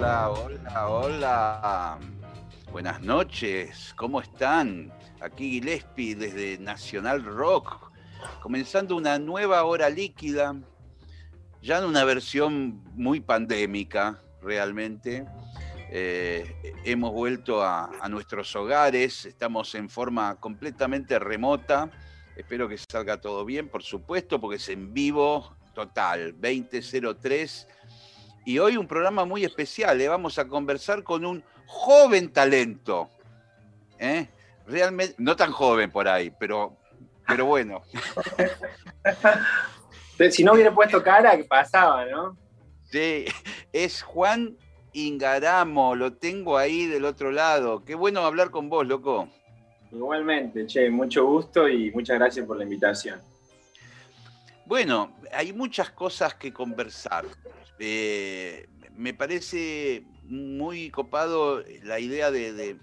Hola, hola, hola. Buenas noches, ¿cómo están? Aquí Gillespie desde Nacional Rock, comenzando una nueva hora líquida, ya en una versión muy pandémica, realmente. Eh, hemos vuelto a, a nuestros hogares, estamos en forma completamente remota. Espero que salga todo bien, por supuesto, porque es en vivo total, 2003 y hoy un programa muy especial. Le vamos a conversar con un joven talento. ¿eh? Realmente, no tan joven por ahí, pero, pero bueno. si no hubiera puesto cara, ¿qué pasaba, no? Sí, es Juan Ingaramo, lo tengo ahí del otro lado. Qué bueno hablar con vos, loco. Igualmente, che, mucho gusto y muchas gracias por la invitación. Bueno, hay muchas cosas que conversar. Eh, me parece muy copado la idea de,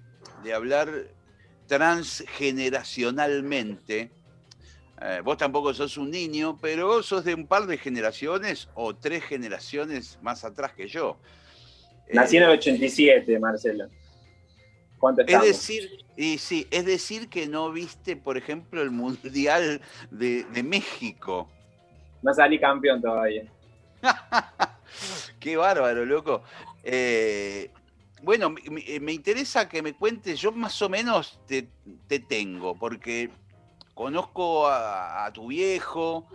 hablar transgeneracionalmente. Eh, vos tampoco sos un niño, pero vos sos de un par de generaciones o tres generaciones más atrás que yo. Nací en el 87, eh, Marcelo. ¿Cuánto es decir, y sí, es decir que no viste, por ejemplo, el Mundial de México. No salí campeón todavía. Qué bárbaro, loco. Eh, bueno, me, interesa que me cuentes, yo más o menos te, tengo, porque conozco a, tu viejo,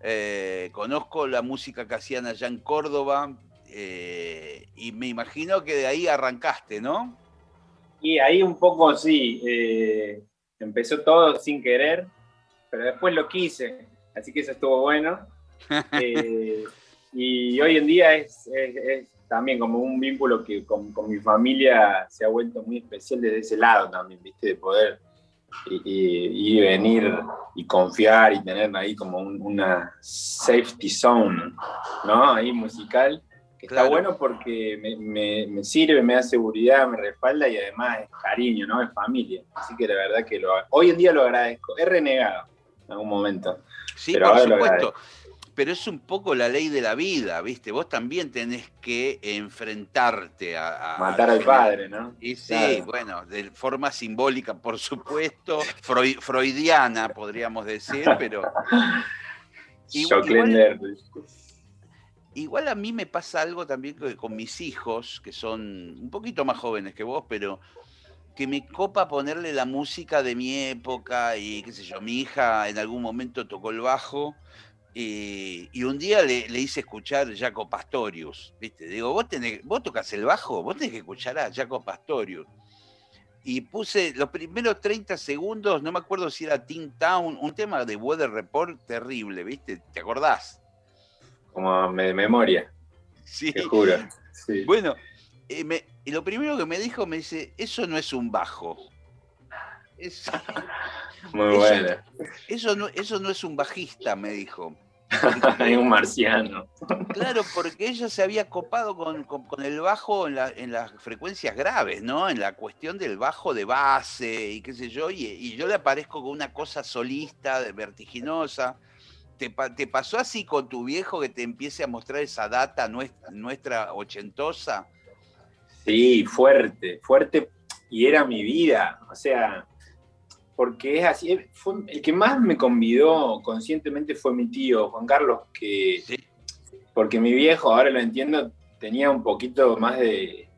eh, conozco la música que hacían allá en Córdoba, eh, y me imagino que de ahí arrancaste, ¿no? Y ahí un poco sí, empezó todo sin querer, pero después lo quise, así que eso estuvo bueno. Y hoy en día es, también como un vínculo que con, mi familia se ha vuelto muy especial desde ese lado también, ¿viste? De poder ir y, venir y confiar y tener ahí como una safety zone, ¿no? Ahí musical, que está bueno porque me, me, sirve, me da seguridad, me respalda y además es cariño, ¿no? Es familia. Así que la verdad que lo, hoy en día lo agradezco. He renegado en algún momento. Sí, por supuesto pero es un poco la ley de la vida, ¿viste? Vos también tenés que enfrentarte a... Matar al padre, ¿no? Y sí, bueno, de forma simbólica, por supuesto, freudiana, podríamos decir, pero... igual, igual a mí me pasa algo también con mis hijos, que son un poquito más jóvenes que vos, pero que me copa ponerle la música de mi época y qué sé yo, mi hija en algún momento tocó el bajo y un día le, hice escuchar Jaco Pastorius, ¿viste? Digo, vos, tenés, vos tocas el bajo, vos tenés que escuchar a Jaco Pastorius. Y puse los primeros 30 segundos, no me acuerdo si era Teen Town, un tema de Weather Report terrible, ¿viste? ¿Te acordás? Como de memoria. Sí. Te juro. Bueno, eh, y lo primero que me dijo, me dice, eso no es un bajo. Muy bueno. Eso no, eso no es un bajista, me dijo. Hay un marciano. Claro, porque ella se había copado con, el bajo en, las frecuencias graves, ¿no? En la cuestión del bajo de base y qué sé yo, y, yo le aparezco con una cosa solista, vertiginosa. ¿Te, pasó así con tu viejo que te empiece a mostrar esa data nuestra, nuestra ochentosa? Sí, fuerte, fuerte, y era mi vida. O sea, porque es así. el que más me convidó conscientemente fue mi tío, Juan Carlos, que. Porque mi viejo, ahora lo entiendo, tenía un poquito más de,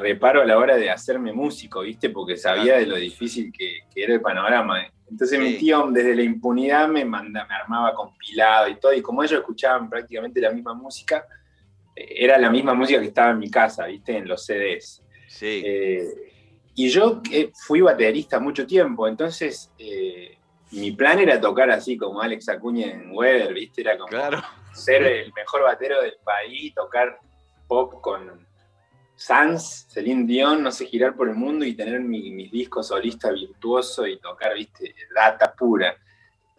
reparo a la hora de hacerme músico, ¿viste? Porque sabía de lo difícil que, era el panorama. Entonces mi tío desde la impunidad me, manda, me armaba compilado y todo, y como ellos escuchaban prácticamente la misma música, era la misma música que estaba en mi casa, ¿viste? En los CDs. Sí. Eh, y yo fui baterista mucho tiempo, entonces eh, mi plan era tocar así como Alex Acuña en Weather, ¿viste? Era como ser el mejor batero del país, tocar pop con Sans, Celine Dion, no sé, girar por el mundo y tener mis discos solista virtuoso y tocar, ¿viste? Data pura.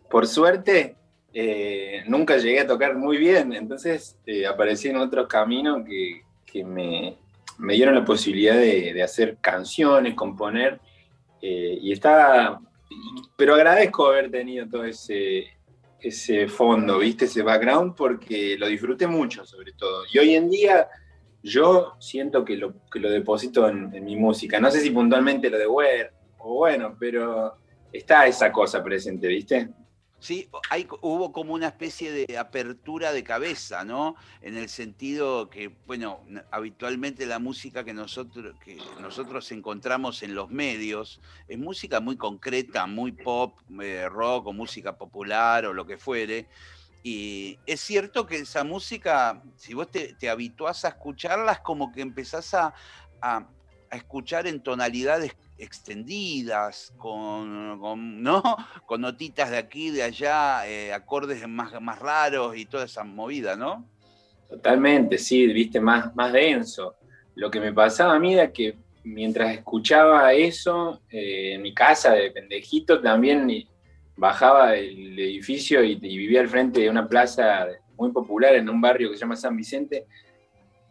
Por suerte, eh, nunca llegué a tocar muy bien, entonces eh, aparecí en otro camino que, me, dieron la posibilidad de, hacer canciones, componer, eh, y estaba, pero agradezco haber tenido todo ese, ese fondo, ¿viste? Ese background, porque lo disfruté mucho, sobre todo. Y hoy en día yo siento que lo, que lo deposito en, en mi música. No sé si puntualmente lo de Wear, o bueno, pero está esa cosa presente, ¿viste? Sí, hay, hubo como una especie de apertura de cabeza, ¿no? En el sentido que, bueno, habitualmente la música que nosotros, que nosotros encontramos en los medios es música muy concreta, muy pop, eh, rock o música popular o lo que fuere. Y es cierto que esa música, si vos te, te habituás a escucharla, es como que empezás a, a, a escuchar en tonalidades extendidas, con, ¿no? con notitas de aquí, de allá, eh, acordes más, más raros y toda esa movida, ¿no? Totalmente, sí, viste, más, más denso. Lo que me pasaba a mí era que mientras escuchaba eso, eh, en mi casa de pendejito también bajaba del edificio y, vivía al frente de una plaza muy popular en un barrio que se llama San Vicente,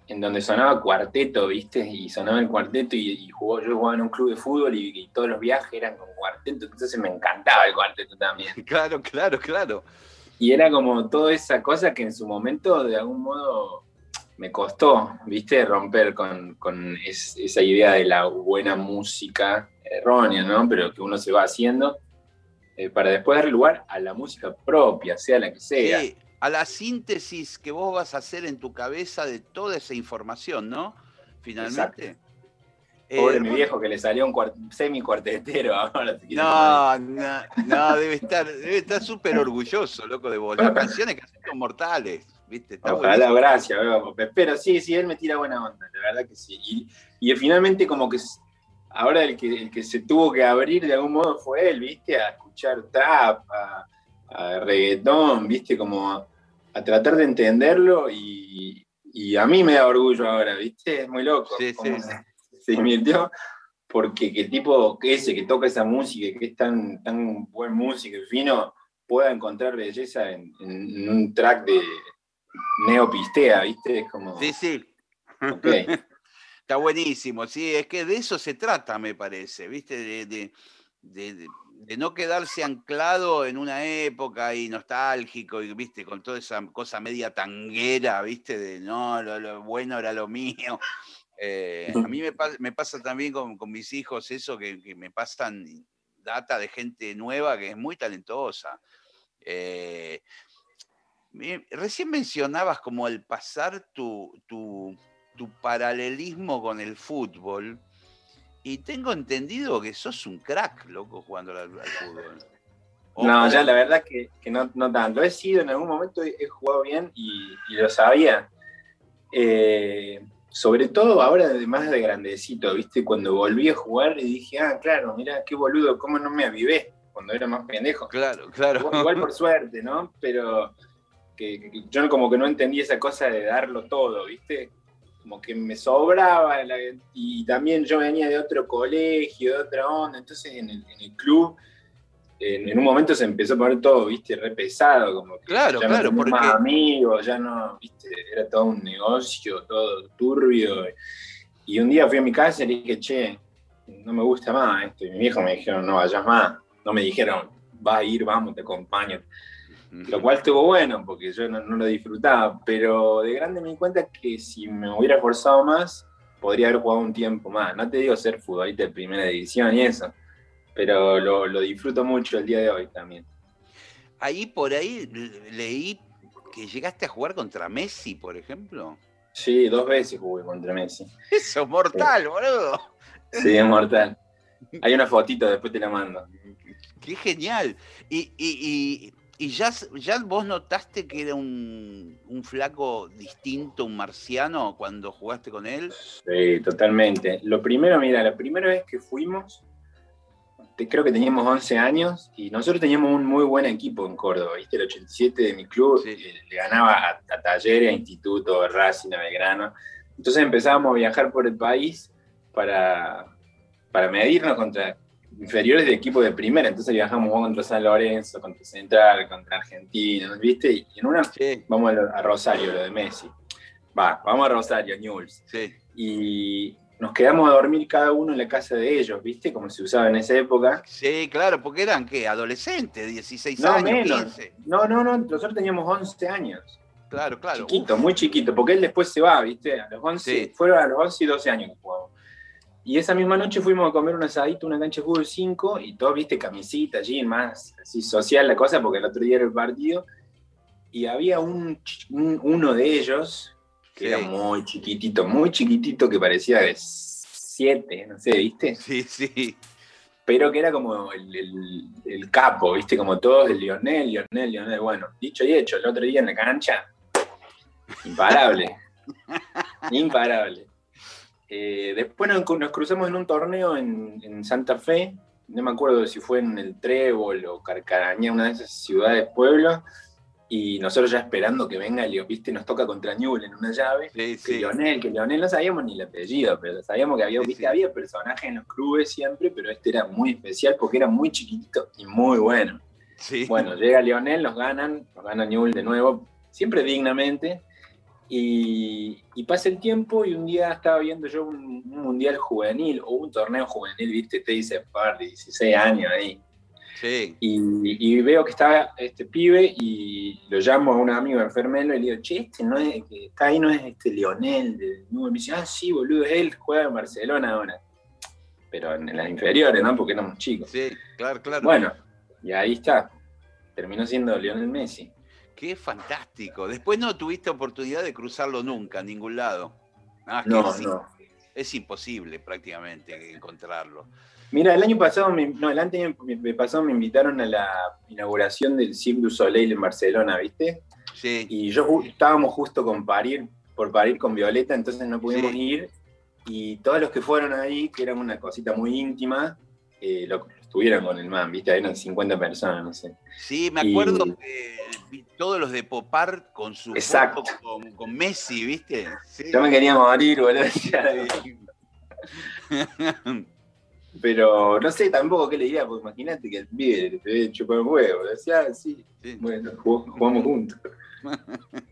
en donde sonaba cuarteto, ¿viste? Y sonaba el cuarteto y, jugó, yo jugaba en un club de fútbol y, todos los viajes eran con cuarteto, entonces me encantaba el cuarteto también. Claro, claro, claro. Y era como toda esa cosa que en su momento de algún modo me costó, ¿viste? Romper con, esa idea de la buena música errónea, ¿no? Pero que uno se va haciendo eh, para después darle lugar a la música propia, sea la que sea. Sí a la síntesis que vos vas a hacer en tu cabeza de toda esa información, ¿no? Finalmente. Pobre eh, mi viejo que le salió un semi cuartetero ahora. No, no, no, debe estar debe estar súper orgulloso, loco, de vos. Las canciones que hacen son mortales, ¿viste? Ojalá, gracias, pero sí, sí, él me tira buena onda, la verdad que sí. Y, y finalmente como que ahora el que, el que se tuvo que abrir de algún modo fue él, ¿viste? A escuchar trap, a, a reggaetón, viste, como a, tratar de entenderlo y, a mí me da orgullo ahora, viste, es muy loco. Sí, sí. Se, invirtió porque que el tipo ese que toca esa música, que es tan, tan buen músico y fino, pueda encontrar belleza en, un track de neopistea, ¿viste? Es como... Sí, sí. Está buenísimo, sí, es que de eso se trata, me parece, ¿viste? de, de, de no quedarse anclado en una época y nostálgico y viste con toda esa cosa media tanguera, viste, de no, lo, bueno era lo mío. Eh, a mí me, pasa también con, mis hijos eso, que, me pasan data de gente nueva que es muy talentosa. Eh, recién mencionabas como el pasar tu, tu, tu paralelismo con el fútbol. Y tengo entendido que sos un crack, loco, jugando al, fútbol. no, ya la verdad que, que no, no, tanto. He sido, en algún momento he, jugado bien y, lo sabía. Eh, sobre todo ahora, más de grandecito, ¿viste? Cuando volví a jugar y dije, ah, claro, mira, qué boludo, cómo no me avivé cuando era más pendejo. Claro, claro. Igual, por suerte, ¿no? Pero que, yo como que no entendí esa cosa de darlo todo, ¿viste? Como que me sobraba, y también yo venía de otro colegio, de otra onda, entonces en el, club en, un momento se empezó a poner todo, viste, re pesado, como que claro, ya claro, no porque... más amigos, ya no, viste, era todo un negocio, todo turbio, y un día fui a mi casa y le dije, che, no me gusta más esto, y mi viejo me dijeron, no vayas más, no me dijeron, va a ir, vamos, te acompaño, lo cual estuvo bueno porque yo no, lo disfrutaba, pero de grande me di cuenta que si me hubiera esforzado más, podría haber jugado un tiempo más. No te digo ser futbolista de primera división y eso, pero lo, disfruto mucho el día de hoy también. Ahí por ahí leí que llegaste a jugar contra Messi, por ejemplo. Sí, dos veces jugué contra Messi. Eso es mortal, boludo. Sí, es mortal. Hay una fotito, después te la mando. Qué genial. y ¿Y ya, ya vos notaste que era un, flaco distinto, un marciano, cuando jugaste con él? Sí, totalmente. Lo primero, mira, la primera vez que fuimos, creo que teníamos 11 años y nosotros teníamos un muy buen equipo en Córdoba, ¿viste? El 87 de mi club Sí. eh, le ganaba a, a Talleres, a Instituto, a Racing, a Belgrano. Entonces empezábamos a viajar por el país para, para medirnos contra inferiores de equipo de primera. Entonces viajamos contra San Lorenzo, contra Central, contra Argentina, ¿viste? Y en una Sí, vamos a, Rosario, lo de Messi. Va, vamos a Rosario, Newell's sí. y nos quedamos a dormir cada uno en la casa de ellos, ¿viste? Como se usaba en esa época. Sí, claro, porque eran, ¿qué? Adolescentes, 16 No, años, menos. 15. No, no, no, nosotros teníamos 11 años. Claro, claro. Chiquito, muy chiquito, porque él después se va, ¿viste? A los 11, Sí. fueron a los 11 y 12 años que jugamos. Y esa misma noche fuimos a comer un asadito, una cancha de fútbol 5, y todo, ¿viste? Camisita, jean, más así social la cosa, porque el otro día era el partido. Y había un, uno de ellos, que Sí. era muy chiquitito, muy chiquitito, que parecía de 7, no sé, ¿viste? Sí, sí. pero que era como el, el- el capo, ¿viste? Como todos, el Lionel, Lionel, Lionel. Bueno, dicho y hecho, el otro día en la cancha, imparable. imparable. Eh, después nos, nos cruzamos en un torneo en, en Santa Fe, no me acuerdo si fue en el Trébol o Carcaraña, una de esas ciudades, pueblos, y nosotros ya esperando que venga, Leo, ¿viste? Nos toca contra Newell en una llave Sí, que sí. Lionel, que Lionel no sabíamos ni el apellido, pero sabíamos que había, Sí, viste, había personajes en los clubes siempre, pero este era muy especial porque era muy chiquitito y muy bueno. Bueno, llega Lionel, nos ganan, nos gana Newell de nuevo, siempre dignamente, y, y pasa el tiempo y un día estaba viendo yo un, un mundial juvenil o un torneo juvenil, viste, te dice par de 16 años ahí. Sí. Y, y veo que está este pibe y lo llamo a un amigo enfermero y le digo, che, este no es, que está ahí no es este Lionel de. Me dice, ah, sí, boludo, es él, juega en Barcelona ahora. Pero en las inferiores, ¿no? Porque éramos chicos. Sí, claro, claro. Bueno, y ahí está. Terminó siendo Lionel Messi. Qué fantástico. Después no tuviste oportunidad de cruzarlo nunca, en ningún lado. Ah, No, es, no. es imposible prácticamente encontrarlo. Mira, el año pasado, me, no, el año pasado me invitaron a la inauguración del Cirque du Soleil en Barcelona, ¿viste? Sí, Y yo ju- estábamos justo con parir, por parir con Violeta, entonces no pudimos Sí. ir. Y todos los que fueron ahí, que eran una cosita muy íntima, eh, lo, estuvieron con el man, ¿viste? Eran 50 personas, no sé. sí, me Y- acuerdo que todos los de Popar con su Exacto. foto con, con Messi, ¿viste? Sí. Yo me quería morir, boludo. Pero no sé tampoco qué le diría, porque imagínate que el pibe te ve chupar un huevo. Decía, ah, sí, Sí. bueno, jugamos, juntos.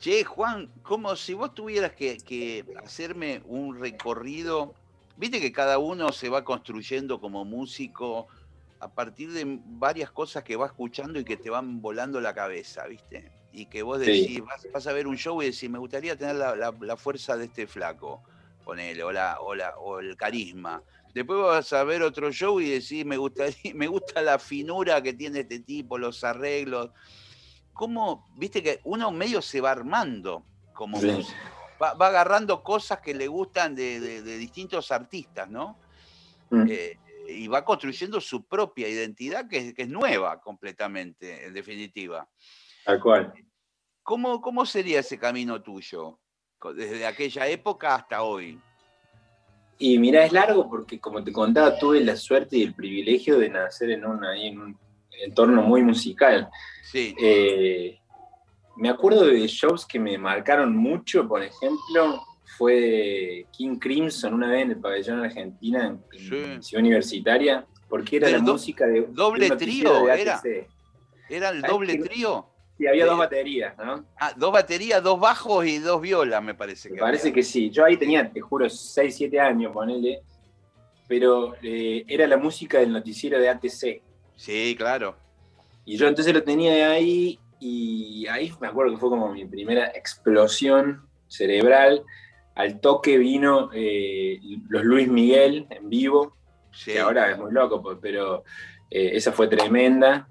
Che, Juan, como si vos tuvieras que, que hacerme un recorrido, viste que cada uno se va construyendo como músico a partir de varias cosas que va escuchando y que te van volando la cabeza, ¿viste? Y que vos Sí. decís, vas, vas a ver un show y decís, me gustaría tener la, la- la fuerza de este flaco, ponele, o, la, o, la- o el carisma. Después vas a ver otro show y decís, me, gustaría, me gusta la finura que tiene este tipo, los arreglos. ¿Cómo, viste que uno medio se va armando como Sí. músico? Va, va agarrando cosas que le gustan de, de- de distintos artistas, ¿no? Mm. Eh, y va construyendo su propia identidad que, es- que es nueva completamente, en definitiva. Tal cual. ¿Cómo, ¿Cómo sería ese camino tuyo? Desde aquella época hasta hoy. Y mira, es largo porque, como te contaba, tuve la suerte y el privilegio de nacer en un, ahí en un entorno muy musical. Sí, Eh, me acuerdo de shows que me marcaron mucho, por ejemplo, fue King Crimson una vez en el pabellón Argentina, en, en. Ciudad Universitaria, porque era la do- música de doble de trío, de era. ¿era el ¿Sabes doble trío? Sí, había dos Sí. baterías, ¿no? Ah, dos baterías, dos bajos y dos violas, me parece Me que parece había. que sí. Yo ahí tenía, te juro, 6, 7 años, ponele. Pero eh, era la música del noticiero de ATC. Sí, claro. Y yo entonces lo tenía ahí y ahí me acuerdo que fue como mi primera explosión cerebral. Al toque vino eh, los Luis Miguel en vivo, Sí. que ahora es muy loco, pues, pero eh, esa fue tremenda.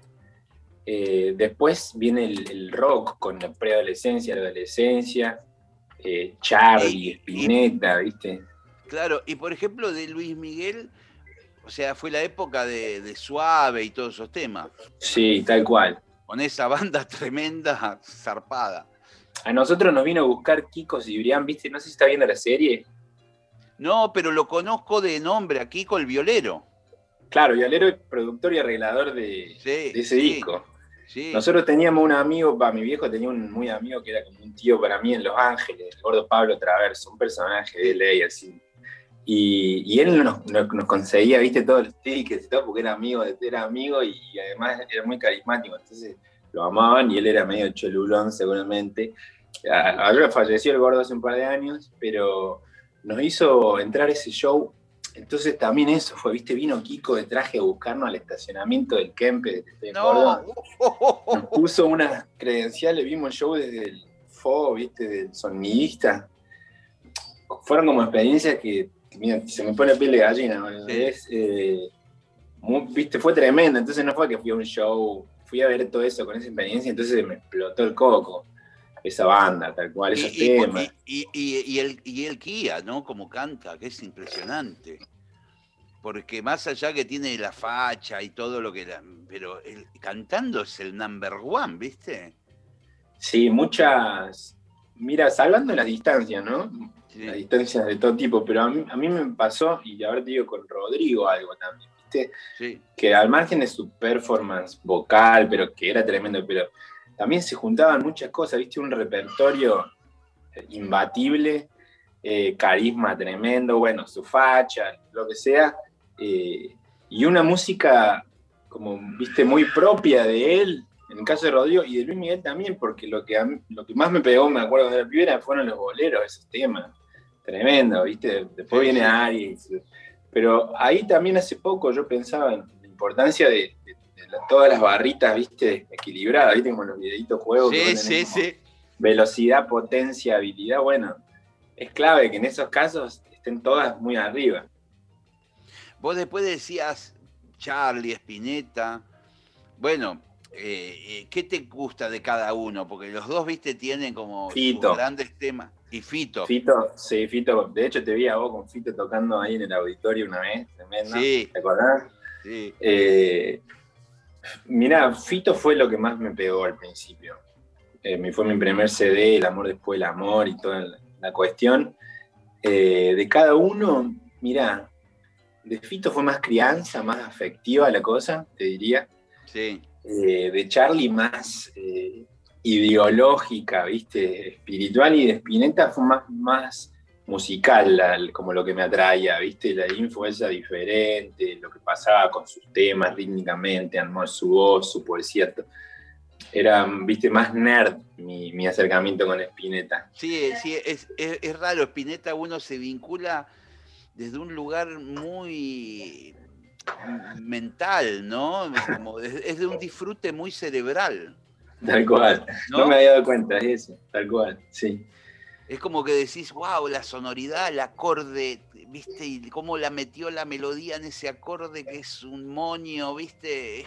Eh, después viene el, el rock con la preadolescencia, la adolescencia, Charlie, Spinetta, ¿viste? Claro, y por ejemplo de Luis Miguel, o sea, fue la época de, de Suave y todos esos temas, Sí, tal cual. con esa banda tremenda, zarpada. A nosotros nos vino a buscar Kiko Cibrián, ¿viste? No sé si está viendo la serie. No, pero lo conozco de nombre aquí con el violero. Claro, Violero es productor y arreglador de, ese disco. Nosotros teníamos un amigo, mi viejo tenía un muy amigo que era como un tío para mí en Los Ángeles, el gordo Pablo Traverso, un personaje de ley así. Y, él nos, conseguía, viste, todos los tickets y todo, porque era amigo, era amigo y, además era muy carismático. Entonces lo amaban y él era medio cholulón seguramente. Ahora falleció el gordo hace un par de años, pero nos hizo entrar ese show entonces también eso fue, viste, vino Kiko de traje a buscarnos al estacionamiento del Kempe de, no. Nos puso unas credenciales, vimos el show desde el FO, viste, del sonidista. Fueron como experiencias que, mira, se me pone piel de gallina. Eh, viste, fue tremendo. Entonces no fue que fui a un show, fui a ver todo eso con esa experiencia, entonces me explotó el coco esa banda, tal cual, esos temas. Y, y, el, y el Kia, ¿no? Como canta, que es impresionante. Porque más allá que tiene la facha y todo lo que... pero el, cantando es el number one, ¿viste? Sí, muchas... Mira, salvando las distancias, ¿no? Las distancias de todo tipo, pero a mí, a mí me pasó, y ahora te digo con Rodrigo algo también, ¿viste? Sí. Que al margen de su performance vocal, pero que era tremendo, pero también se juntaban muchas cosas, viste, un repertorio imbatible, eh, carisma tremendo, bueno, su facha, lo que sea, eh, y una música como, viste, muy propia de él, en el caso de Rodrigo, y de Luis Miguel también, porque lo que, lo que más me pegó, me acuerdo de la primera, fueron los boleros, esos temas, tremendo, viste, después viene Aries, pero ahí también hace poco yo pensaba en la importancia de todas las barritas, viste, equilibradas, viste, como los videitos juegos. Sí, sí, sí. Velocidad, potencia, habilidad, bueno, es clave que en esos casos estén todas muy arriba. Vos después decías Charlie, Spinetta, bueno, eh, eh, ¿qué te gusta de cada uno? Porque los dos, viste, tienen como grandes temas. Y Fito. Fito, sí, Fito. De hecho, te vi a vos con Fito tocando ahí en el auditorio una vez, tremendo. Sí. ¿Te acordás? Sí. Eh, Mira, Fito fue lo que más me pegó al principio. Eh, fue mi primer CD, El amor después del amor y toda la, cuestión. Eh, de cada uno, mira, de Fito fue más crianza, más afectiva la cosa, te diría. Sí. Eh, de Charlie más ideológica, ¿viste? Espiritual y de Spinetta fue más, más musical, como lo que me atraía, ¿viste? La info esa diferente, lo que pasaba con sus temas rítmicamente, amor, su voz, su poesía. Era, viste, más nerd mi, acercamiento con Spinetta. Sí, sí, es, es, raro. Spinetta uno se vincula desde un lugar muy mental, ¿no? es de un disfrute muy cerebral. Tal cual. ¿No? ¿no? me había dado cuenta, es eso, tal cual, sí es como que decís, wow, la sonoridad, el acorde, ¿viste? Y cómo la metió la melodía en ese acorde que es un moño, ¿viste?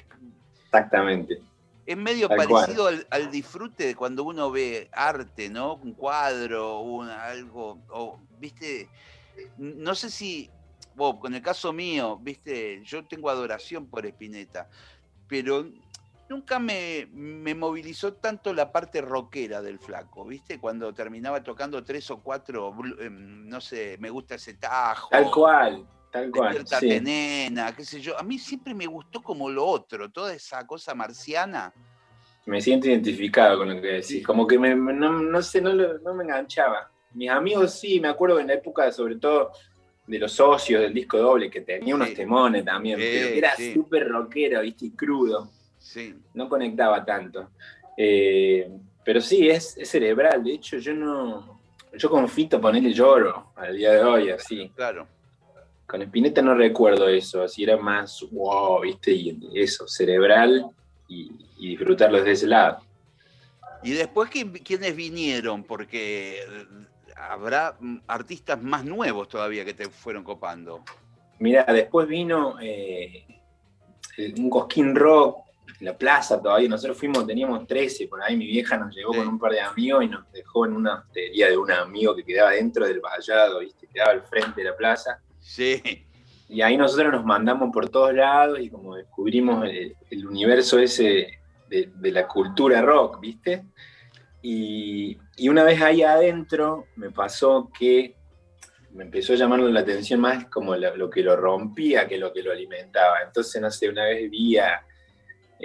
Exactamente. Es medio parecido al, disfrute de cuando uno ve arte, ¿no? Un cuadro, un, algo, o, ¿viste? No sé si, con el caso mío, ¿viste? Yo tengo adoración por Spinetta, pero nunca me, movilizó tanto la parte rockera del flaco, ¿viste? Cuando terminaba tocando tres o cuatro, em, no sé, me gusta ese tajo. Tal cual, tal cual. Sí. nena, qué sé yo. A mí siempre me gustó como lo otro, toda esa cosa marciana. Me siento identificado con lo que decís, como que me, no, sé, no, me enganchaba. Mis amigos sí, me acuerdo en la época, sobre todo de los socios del disco doble, que tenía unos temones también, pero era súper rockero, ¿viste? Y crudo. No conectaba tanto. Eh, pero sí, es, cerebral. De hecho, yo no. Yo con Fito ponerle lloro al día de hoy, así. Claro. Con Spinetta no recuerdo eso, así era más wow, viste, y eso, cerebral y, disfrutarlo desde ese lado. Y después, ¿quiénes vinieron? Porque habrá artistas más nuevos todavía que te fueron copando. Mira, después vino eh, un Cosquín Rock la plaza todavía. Nosotros fuimos, teníamos 13, por ahí mi vieja nos llevó con un par de amigos y nos dejó en una hostería de un amigo que quedaba dentro del vallado, ¿viste? Quedaba al frente de la plaza. Sí. Y ahí nosotros nos mandamos por todos lados y como descubrimos el, universo ese de, la cultura rock, ¿viste? Y, y, una vez ahí adentro me pasó que me empezó a llamar la atención más como lo, que lo rompía que lo que lo alimentaba. Entonces, no sé, una vez vi a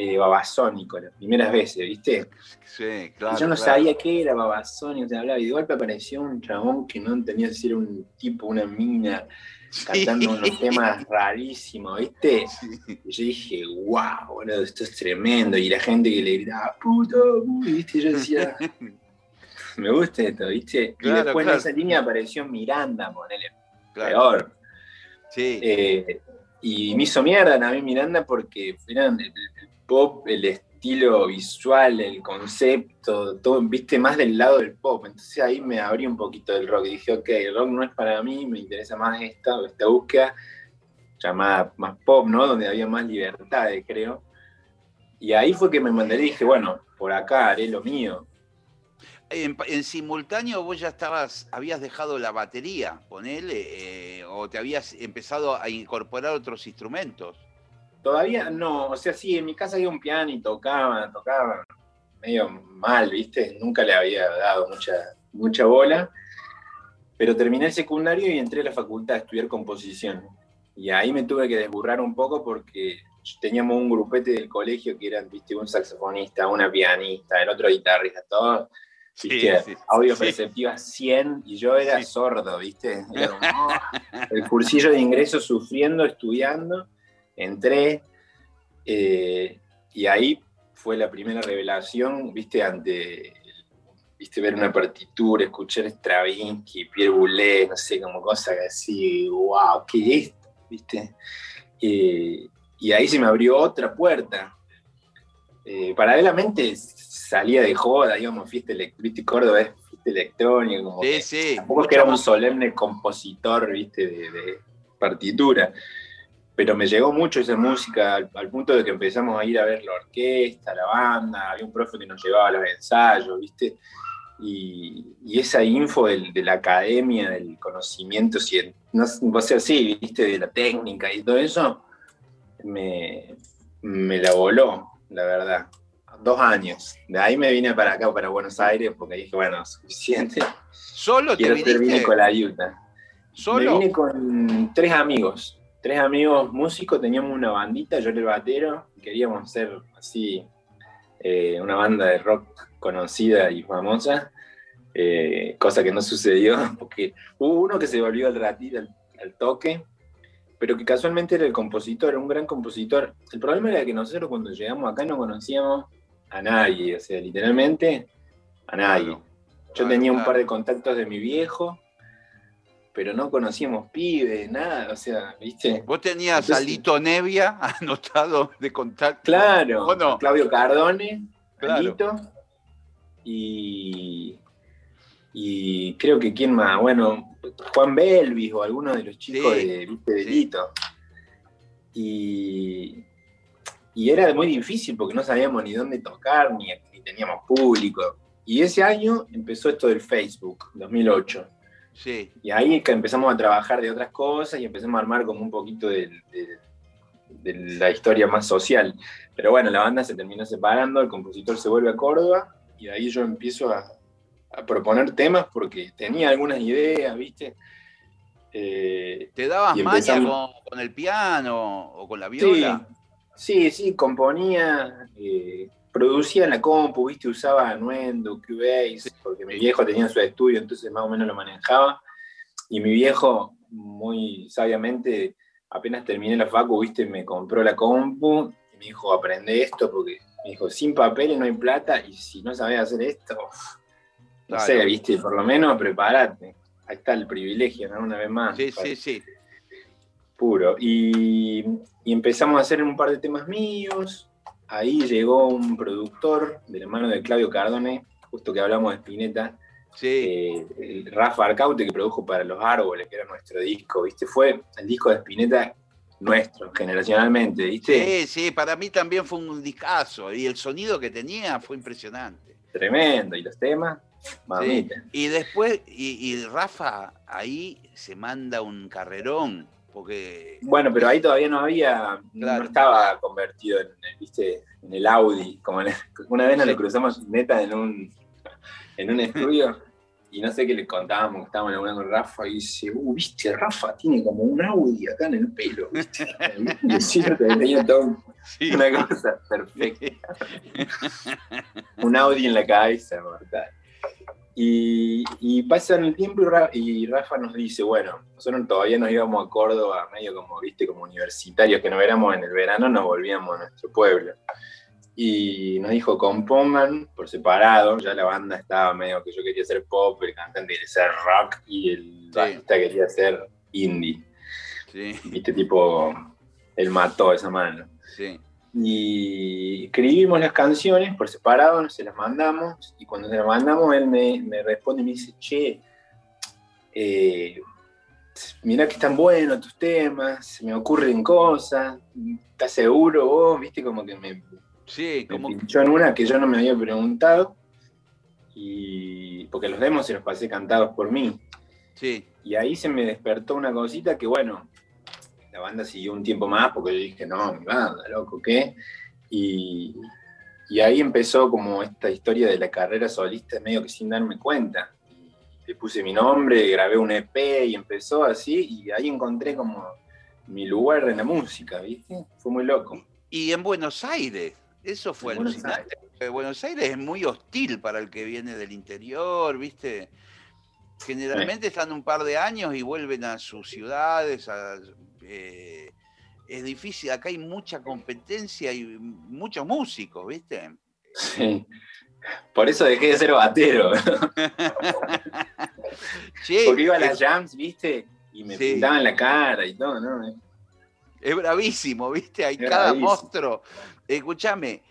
eh, Babasónico, las primeras veces, ¿viste? Sí, claro. yo no sabía qué era Babasónico, te hablaba, y de golpe apareció un chabón que no tenía que ser un tipo, una mina, cantando unos temas rarísimos, ¿viste? Y yo dije, wow, bueno, esto es tremendo. Y la gente que le gritaba, puto, ¿viste? Yo decía, me gusta esto, ¿viste? y después en esa línea apareció Miranda, ponele, peor. Sí. Eh, y me hizo mierda también Miranda porque eran el, pop, el estilo visual, el concepto, todo, viste, más del lado del pop. Entonces ahí me abrí un poquito del rock y dije, ok, el rock no es para mí, me interesa más esta, esta búsqueda llamada más pop, ¿no? Donde había más libertad, creo. Y ahí fue que me mandé y dije, bueno, por acá haré lo mío en, simultáneo vos ya estabas, habías dejado la batería, ponele, eh, o te habías empezado a incorporar otros instrumentos. Todavía no, o sea, sí, en mi casa había un piano y tocaba, tocaba medio mal, ¿viste? Nunca le había dado mucha, mucha bola, pero terminé el secundario y entré a la facultad a estudiar composición. Y ahí me tuve que desburrar un poco porque teníamos un grupete del colegio que eran, viste, un saxofonista, una pianista, el otro guitarrista, todos Sí, audio perceptiva 100 y yo era sordo, ¿viste? el cursillo de ingreso sufriendo, estudiando, entré eh, y ahí fue la primera revelación, ¿viste? Ante, ¿viste? Ver una partitura, escuchar Stravinsky, Pierre Boulez, no sé, como cosas así, wow, ¿qué es esto? ¿Viste? Eh, y ahí se me abrió otra puerta. Eh, paralelamente salía de joda, digamos, fiesta electrónica, Córdoba es fiesta electrónica, como sí, sí, tampoco es que era un solemne compositor, viste, de, partitura, pero me llegó mucho esa música al, punto de que empezamos a ir a ver la orquesta, la banda, había un profe que nos llevaba a los ensayos, viste, y, esa info de la academia, del conocimiento, no, va a ser así, viste, de la técnica y todo eso, me, me la voló, la verdad dos años. De ahí me vine para acá, para Buenos Aires, porque dije, bueno, suficiente. ¿Solo Quiero te viniste? con la Utah. ¿Solo? Me vine con tres amigos. Tres amigos músicos, teníamos una bandita, yo era el batero, queríamos ser así eh, una banda de rock conocida y famosa, eh, cosa que no sucedió, porque hubo uno que se volvió al ratito, al toque, pero que casualmente era el compositor, un gran compositor. El problema era que nosotros cuando llegamos acá no conocíamos a nadie, o sea, literalmente a nadie. Yo tenía un par de contactos de mi viejo, pero no conocíamos pibes, nada, o sea, ¿viste? Vos tenías a Lito Nevia anotado de contacto. Claro, Claudio Cardone, claro. y, y creo que quién más, bueno, Juan Belvis o alguno de los chicos de, ¿viste? de Lito. Y, y era muy difícil porque no sabíamos ni dónde tocar, ni, teníamos público. Y ese año empezó esto del Facebook, 2008. Sí. Y ahí empezamos a trabajar de otras cosas y empezamos a armar como un poquito de, la historia más social. Pero bueno, la banda se terminó separando, el compositor se vuelve a Córdoba y ahí yo empiezo a, proponer temas porque tenía algunas ideas, ¿viste? Eh, ¿Te dabas maña con, el piano o con la viola? Sí, sí, componía, eh, producía en la compu, viste, usaba Nuendo, Cubase, porque mi viejo tenía su estudio, entonces más o menos lo manejaba. Y mi viejo, muy sabiamente, apenas terminé la facu, viste, me compró la compu y me dijo, aprende esto, porque me dijo, sin papeles no hay plata, y si no sabes hacer esto, no sé, viste, por lo menos prepárate. Ahí está el privilegio, ¿no? Una vez más. Sí, sí, sí puro. Y, empezamos a hacer un par de temas míos. Ahí llegó un productor de la mano de Claudio Cardone, justo que hablamos de Spinetta. Sí. Eh, Rafa Arcaute, que produjo para Los Árboles, que era nuestro disco, ¿viste? Fue el disco de Spinetta nuestro, generacionalmente, ¿viste? Sí, sí, para mí también fue un discazo y el sonido que tenía fue impresionante. Tremendo, y los temas, mamita. Y después, y, y Rafa ahí se manda un carrerón bueno, pero ahí todavía no había, no estaba convertido en, ¿viste? en el Audi, como una vez nos le cruzamos neta en un, en un estudio y no sé qué le contábamos, estábamos hablando con Rafa, y dice, uh, viste, Rafa tiene como un Audi acá en el pelo, ¿viste? Y es cierto, tenía todo Sí. una cosa perfecta. un Audi en la cabeza, mortal. Y, y pasan el tiempo y Ra- y Rafa, nos dice, bueno, nosotros todavía nos íbamos a Córdoba, medio como, viste, como universitarios, que nos éramos en el verano, nos volvíamos a nuestro pueblo. Y nos dijo, compongan por separado, ya la banda estaba medio que yo quería hacer pop, el cantante quería hacer rock y el bajista quería hacer indie. Sí, Viste, tipo, él mató esa mano sí. Y escribimos las canciones por separado, se las mandamos, y cuando se las mandamos, él me, me responde y me dice, che, eh, mirá que están buenos tus temas, se me ocurren cosas, ¿estás seguro vos? Viste, como que me, Sí, me como pinchó en una que yo no me había preguntado, y porque los demos se los pasé cantados por mí. sí, Y ahí se me despertó una cosita que, bueno, la banda siguió un tiempo más porque yo dije, no, mi banda, loco, ¿qué? Y, y ahí empezó como esta historia de la carrera solista medio que sin darme cuenta. Le puse mi nombre, grabé un EP y empezó así y ahí encontré como mi lugar en la música, ¿viste? Fue muy loco. Y en Buenos Aires, eso fue En Buenos alucinante. porque Buenos Aires es muy hostil para el que viene del interior, ¿viste? Generalmente están un par de años y vuelven a sus ciudades. a- eh, es difícil, acá hay mucha competencia y muchos músicos, ¿viste? Sí. Por eso dejé de ser batero. Che, Porque iba a las jams, ¿viste? Y me Sí. pintaban la cara y todo, ¿no? es bravísimo, ¿viste? Hay Es cada bravísimo. monstruo. Escúchame,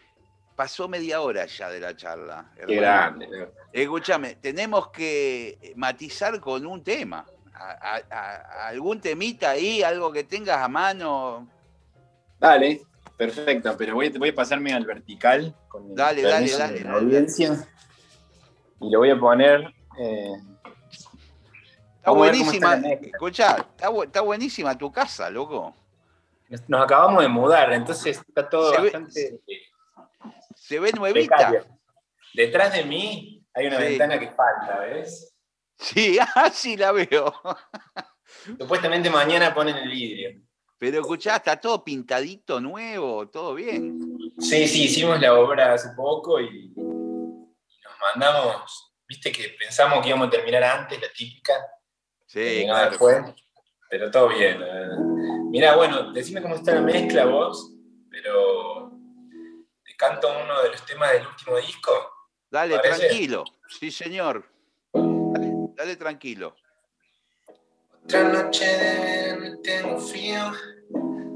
pasó media hora ya de la charla. Qué grande. Escúchame, tenemos que matizar con un tema. A- a- a- algún temita ahí, algo que tengas a mano. Dale, perfecto, pero voy, voy a pasarme al vertical con Dale, dale, dale, audiencia. Y lo voy a poner. eh, Está buenísima. Escuchá, está, está buenísima tu casa, loco. nos acabamos de mudar, entonces está todo Se ve- bastante Se ve nuevita. precario. Detrás de mí hay una Sí. ventana que falta, ¿ves? Sí, así la veo. Supuestamente mañana ponen el vidrio. Pero escuchá, está todo pintadito, nuevo, todo bien. Sí, sí, hicimos la obra hace poco y, y nos mandamos. Viste que pensamos que íbamos a terminar antes, la típica. Sí, claro. después, pero todo bien. Mira, bueno, decime cómo está la mezcla vos, pero te canto uno de los temas del último disco. Dale, tranquilo. Sí, señor. Dale, tranquilo. Otra noche de verano tengo frío,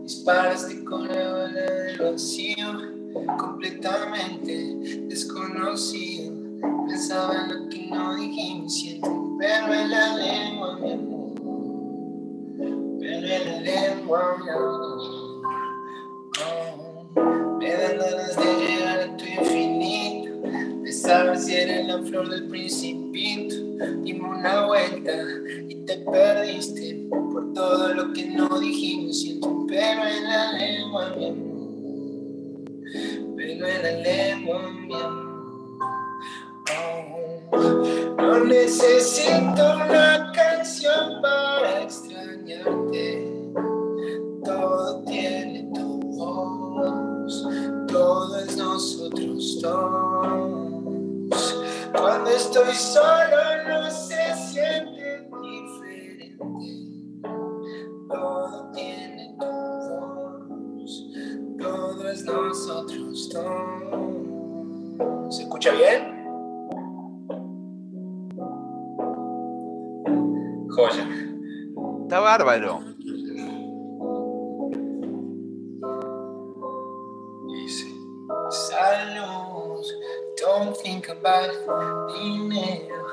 disparaste con la bala del vacío, completamente desconocido. Pensaba en lo que no dijimos, siento un en la lengua, mi amor. Pelo en la lengua, mi amor. Oh, me dan ganas de llegar a tu infinito, de saber si eres la flor del principito. Dime una vuelta y te perdiste por todo lo que no dijimos. Siento un pelo en la lengua, mi amor. Pelo en la lengua, mi amor. No necesito una canción para extrañarte. Todo tiene tu voz, todo es nosotros dos. Cuando estoy solo no se siente diferente. Todo tiene tu voz, todo es nosotros dos. ¿Se escucha bien? Joya. Está bárbaro. Dinero,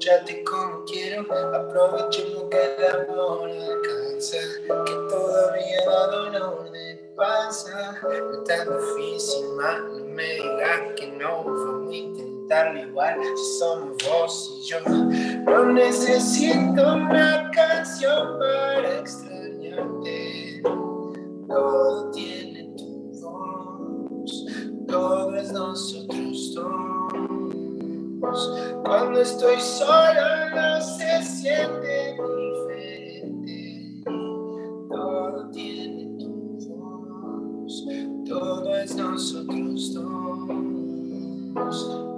trate como quiero, aprovechemos que el amor alcanza, que todavía da dolor de panza, no es tan difícil, más no me digas que no, vamos a intentarlo igual, si somos vos y yo, no necesito una canción para extrañarte, todo tiene tu voz, todo es nosotros Cuando estoy solo, no se siente diferente. Todo tiene tu voz, todo es nosotros dos.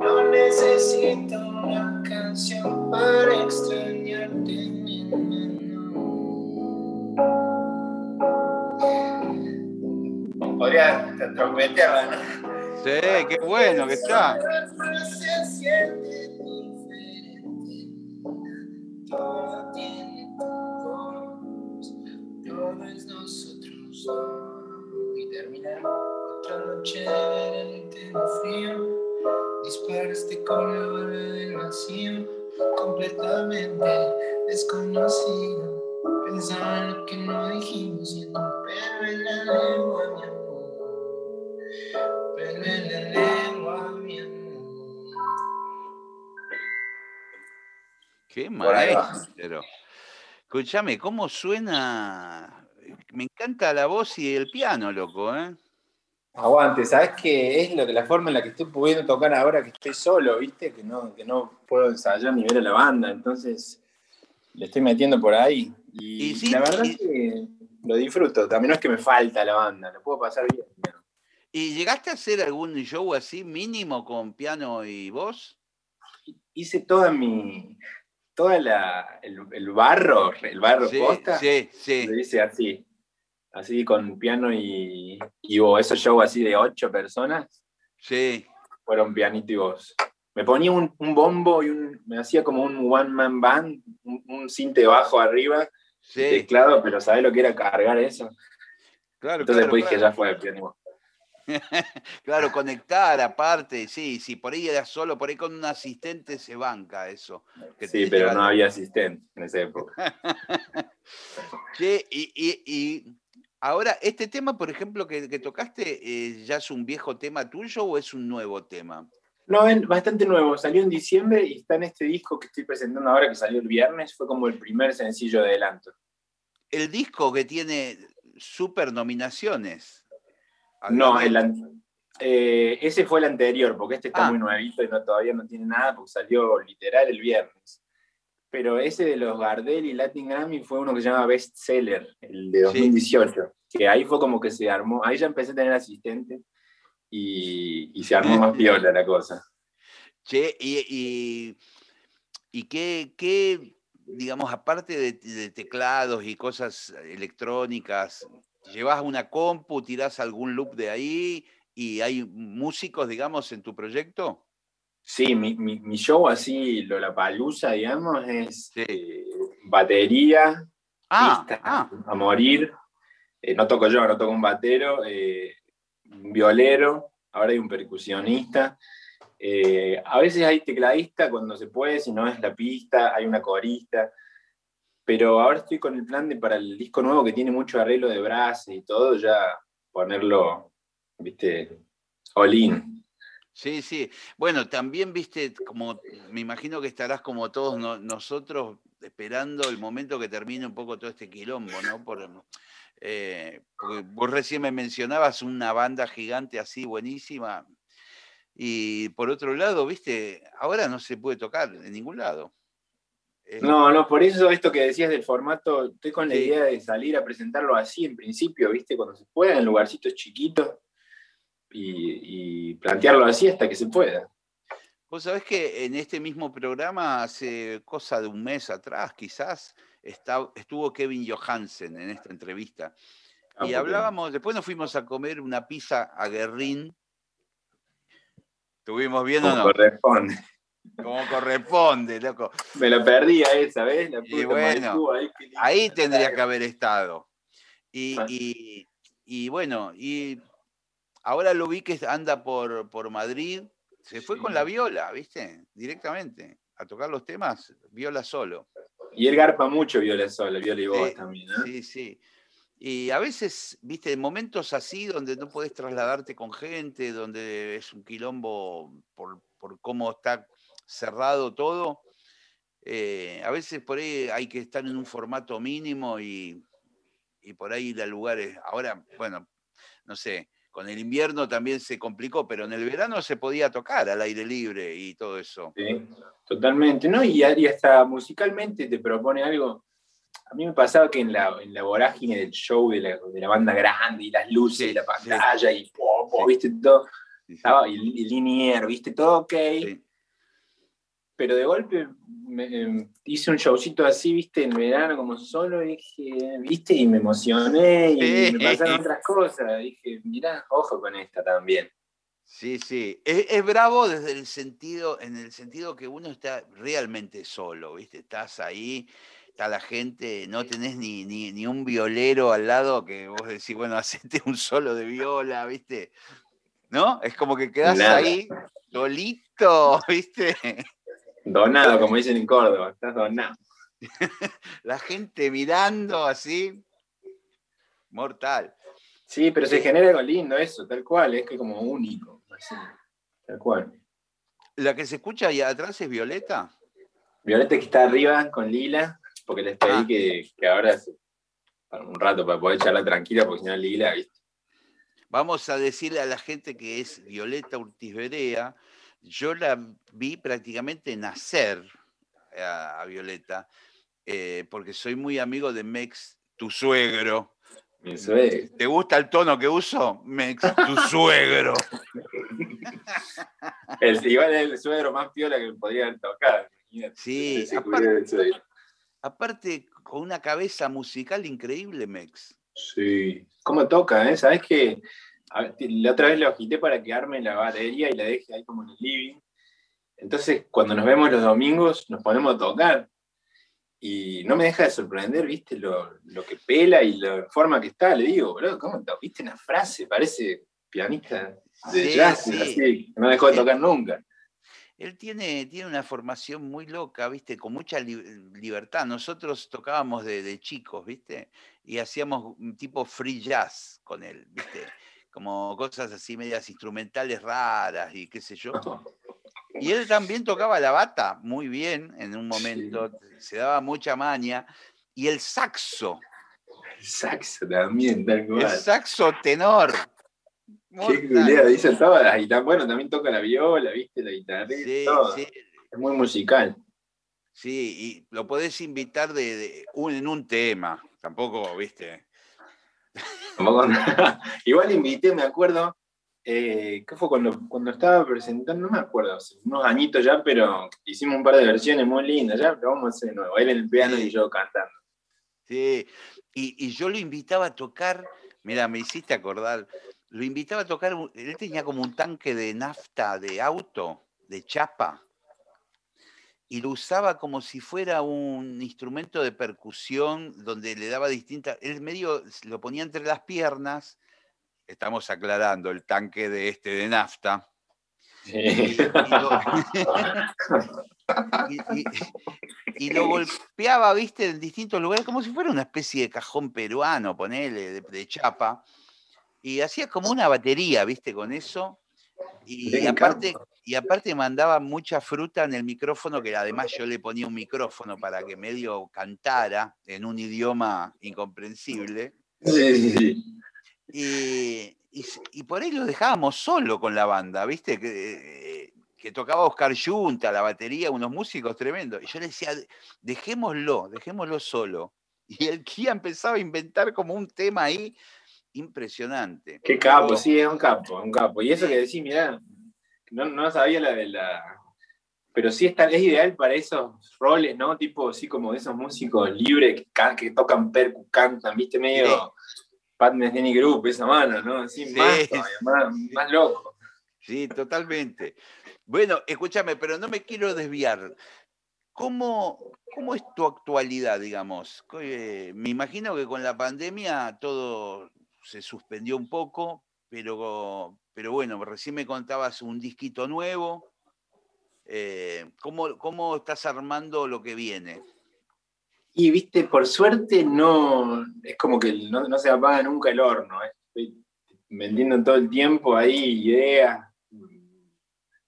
No necesito una canción para extrañarte. Podría trompetearla, ¿no? Sí, qué bueno que está. Todo tiene voz, todo es nosotros dos. Y terminar otra noche de verano en frío. Disparaste con la bala del vacío, completamente desconocido. Pensaba en lo que no dijimos en un pelo en la lengua, mi amor. Pelo en Qué maestro. Escúchame, ¿cómo suena? Me encanta la voz y el piano, loco, ¿eh? Aguante, ¿sabes qué es lo que la forma en la que estoy pudiendo tocar ahora que estoy solo, viste? Que no, que no puedo ensayar ni ver a la banda, entonces le estoy metiendo por ahí. Y, Y sí, la verdad es que lo disfruto, también no es que me falta la banda, lo puedo pasar bien. ¿Y llegaste a hacer algún show así mínimo con piano y voz? Hice toda mi, toda la, el, el barro, el barro Sí, posta, sí, sí. lo hice así, así con piano y, y voz, esos shows así de ocho personas, Sí, fueron pianito y voz. Me ponía un, un bombo y un, me hacía como un one man band, un, un cinte bajo arriba, sí. teclado, pero ¿sabes lo que era cargar eso? Claro, Entonces claro, después dije, claro. ya fue el piano. Claro, conectar aparte, sí, sí, por ahí era solo, por ahí con un asistente se banca eso. que Sí, pero no había asistente en esa época. Che, y, y- y ahora, este tema, por ejemplo, que, que tocaste, eh, ¿ya es un viejo tema tuyo o es un nuevo tema? No, es bastante nuevo, salió en diciembre y está en este disco que estoy presentando ahora, que salió el viernes, fue como el primer sencillo de adelanto. El disco que tiene super nominaciones. No, el eh, ese fue el anterior, porque este está Ah. muy nuevito y no, todavía no tiene nada, porque salió literal el viernes. Pero ese de los Gardel y Latin Grammy fue uno que se llama Best Seller, el de 2018, que ahí fue como que se armó, ahí ya empecé a tener asistente y, y se armó más piola la cosa. Che, y, y, y qué, qué, digamos, aparte de, de teclados y cosas electrónicas, ¿llevas una compu, tirás algún loop de ahí y hay músicos, digamos, en tu proyecto? Sí, mi, mi, mi show así, Lollapalooza, digamos, es Sí. eh, batería, Ah, pista ah, a morir. Eh, no toco yo, no toco un batero, eh, un violero, ahora hay un percusionista. A veces hay tecladista cuando se puede, si no es la pista, hay una corista. Pero ahora estoy con el plan de para el disco nuevo que tiene mucho arreglo de brazos y todo, ya ponerlo, viste, all in. sí, sí. Bueno, también, viste, como me imagino que estarás como todos no- nosotros esperando el momento que termine un poco todo este quilombo, ¿no? Por, eh, porque vos recién me mencionabas una banda gigante así, buenísima, y por otro lado, viste, ahora no se puede tocar en ningún lado. Eh, No, no, por eso esto que decías del formato, estoy con la idea de salir a presentarlo así en principio, ¿viste? Cuando se pueda, en lugarcitos chiquitos, y, y plantearlo así hasta que se pueda. Vos sabés que en este mismo programa, hace cosa de un mes atrás, quizás, está- estuvo Kevin Johansen en esta entrevista. Ah, Y hablábamos, después nos fuimos a comer una pizza a Guerrín. ¿Estuvimos bien o no? corresponde. Como corresponde, loco. Me lo perdí a esa, ¿ves? La Y puta bueno, Maipú, ahí, tendría que haber estado. Y, Ah. y- y bueno, y ahora lo vi que anda por, por Madrid. Se fue con la viola, ¿viste? Directamente. A tocar los temas, viola solo. Y él garpa mucho viola sola, viola y voz Sí, también, ¿eh? Sí, sí. Y a veces, viste, en momentos así donde no podés trasladarte con gente, donde es un quilombo por, por cómo está cerrado todo, eh, a veces por ahí hay que estar en un formato mínimo y, y por ahí ir a lugares. Ahora, bueno, no sé, con el invierno también se complicó, pero en el verano se podía tocar al aire libre y todo eso. Sí, totalmente, ¿no? Y, y hasta musicalmente te propone algo. A mí me pasaba que en la, en la vorágine del show de la, de la banda grande y las luces Sí, y la sí. pantalla y po, po, viste todo, Sí, sí. estaba, y, y Linier, viste todo ok, Sí. Pero de golpe me, em, hice un showcito así, viste, en verano como solo, y dije, viste, y me emocioné y Sí. me pasaron otras cosas, dije, mirá, ojo con esta también. Sí, sí. Es, es bravo desde el sentido, en el sentido que uno está realmente solo, ¿viste? Estás ahí, está la gente, no tenés ni, ni, ni un violero al lado que vos decís, bueno, hacete un solo de viola, ¿viste? ¿No? Es como que quedás Nada. ahí solito, ¿viste? Donado, como dicen en Córdoba, estás donado. La gente mirando así, mortal. Sí, pero se genera algo lindo eso, tal cual, es que como único, así, tal cual. La que se escucha ahí atrás es Violeta. Violeta que está arriba con Lila, porque les pedí Ah. que, que ahora se- para un rato para poder echarla tranquila, porque si no Lila, ¿viste? Vamos a decirle a la gente que es Violeta Urtiz Berea. Yo la vi prácticamente nacer a, a Violeta, eh, porque soy muy amigo de Mex, tu suegro. Mi. ¿Te gusta el tono que uso? Mex, tu suegro. El, igual es el suegro más piola que tocado. imagínate. Sí, aparte-. Aparte, con una cabeza musical increíble, Mex. Sí. ¿Cómo toca, eh? ¿Sabes que La otra vez lo agité para que arme la batería y la deje ahí como en el living. Entonces, cuando nos vemos los domingos, nos ponemos a tocar. Y no me deja de sorprender, ¿viste? Lo, lo que pela y la forma que está. Le digo, boludo, ¿cómo to- ¿Viste una frase? Parece pianista de Sí, jazz, sí. así. que No dejó de tocar nunca. Él tiene, tiene una formación muy loca, ¿viste? Con mucha li- libertad. Nosotros tocábamos de, de chicos, ¿viste? Y hacíamos un tipo free jazz con él, ¿viste? Como cosas así medias instrumentales raras y qué sé yo. Y él también tocaba la bata muy bien en un momento, se daba mucha maña. Y el saxo, El saxo también, tal el cual. saxo tenor. Qué culea, dice todas. Y tan, bueno, también toca la viola, ¿viste? La guitarra, Sí, todo. sí, Es muy musical. Sí, y lo podés invitar de, de un, en un tema, tampoco, viste. Igual invité, me acuerdo, eh, ¿qué fue cuando, cuando estaba presentando? No me acuerdo, hace unos añitos ya, pero hicimos un par de versiones muy lindas, ya lo vamos a hacer de nuevo. Él en el piano y yo cantando. Sí, y, y yo lo invitaba a tocar, mira, me hiciste acordar, lo invitaba a tocar, él tenía como un tanque de nafta de auto, de chapa, y lo usaba como si fuera un instrumento de percusión donde le daba distintas, él medio lo ponía entre las piernas, estamos aclarando el tanque de este de nafta, Sí. y, lo, golpeaba, viste, en distintos lugares, como si fuera una especie de cajón peruano, ponele, de chapa. Y hacía como una batería, viste, con eso. Y, aparte, y aparte mandaba mucha fruta en el micrófono, que además yo le ponía un micrófono para que medio cantara en un idioma incomprensible. Sí, sí, sí. Y, y por ahí lo dejábamos solo con la banda, ¿viste? Que, eh, que tocaba Oscar Junta, la batería, unos músicos tremendos. Y yo le decía, "De- dejémoslo, dejémoslo solo. Y el Kia empezaba a inventar como un tema ahí impresionante. Qué capo, Pero- sí, es un capo, un capo. Y eso que decís, mirá, no, no sabía la de la. Pero sí está, es ideal para esos roles, ¿no? Tipo, así como esos músicos libres que, can- que tocan percu, cantan, ¿viste? Medio Pat Metheny Group, esa mano, ¿no? Así, Sí, más, todavía, más, más loco. Sí, totalmente. Bueno, escúchame, pero no me quiero desviar. ¿Cómo, cómo es tu actualidad, digamos? Eh, me imagino que con la pandemia todo se suspendió un poco, pero, pero bueno, recién me contabas un disquito nuevo. Eh, ¿cómo, ¿Cómo estás armando lo que viene? Y, viste, por suerte no. Es como que no, no se apaga nunca el horno. ¿eh? Estoy vendiendo todo el tiempo ahí ideas,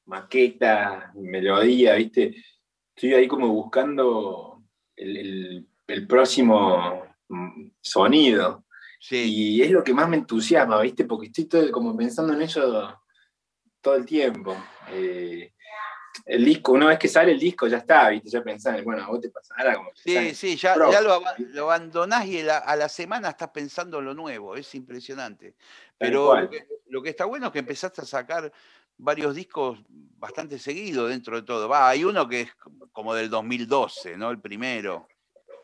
maquetas, melodía, viste. Estoy ahí como buscando el, el- próximo mm, sonido. Sí, Y es lo que más me entusiasma, ¿viste? Porque estoy todo, como pensando en eso todo el tiempo. Eh, el disco, una vez que sale el disco, ya está, ¿viste? Ya pensás, bueno, a vos te pasará como sí, pensás sí, ya, ya lo, lo abandonás y la- a la semana estás pensando en lo nuevo, es impresionante. Pero lo que, lo que está bueno es que empezaste a sacar varios discos bastante seguidos dentro de todo. Va, hay uno que es como del 2012, ¿no? El primero.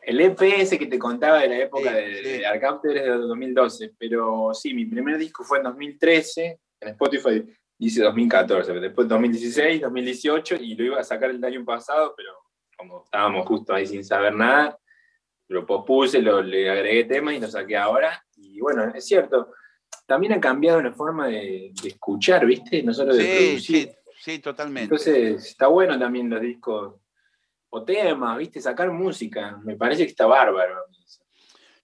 El EP ese que te contaba de la época Sí, de, sí. de es de 2012, pero sí, mi primer disco fue en 2013, en Spotify dice 2014, pero después 2016, 2018 y lo iba a sacar el año pasado, pero como estábamos justo ahí sin saber nada, lo pospuse, lo, le agregué temas y lo saqué ahora. Y bueno, es cierto, también ha cambiado la forma de, de escuchar, ¿viste? No solo de Sí, producir. sí, sí, totalmente. Entonces, está bueno también los discos o temas, ¿viste? Sacar música. Me parece que está bárbaro.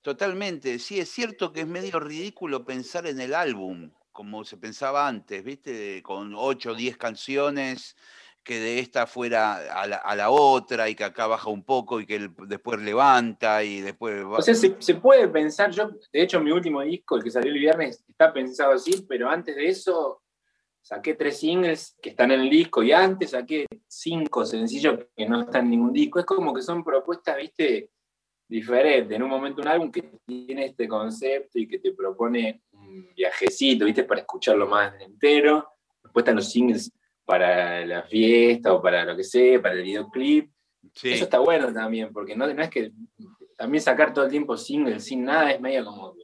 Totalmente, sí, es cierto que es medio ridículo pensar en el álbum, como se pensaba antes, ¿viste? Con 8 o 10 canciones, que de esta fuera a la, a la otra y que acá baja un poco y que el- después levanta y después... va- O sea, se, se puede pensar, yo, de hecho, mi último disco, el que salió el viernes, está pensado así, pero antes de eso saqué tres singles que están en el disco y antes saqué cinco sencillos que no están en ningún disco. Es como que son propuestas, viste, diferentes. En un momento un álbum que tiene este concepto y que te propone un viajecito, viste, para escucharlo más entero. Después están los singles para la fiesta o para lo que sea, para el videoclip. sí. Eso está bueno también, porque no, no es que también sacar todo el tiempo single sin nada es medio como,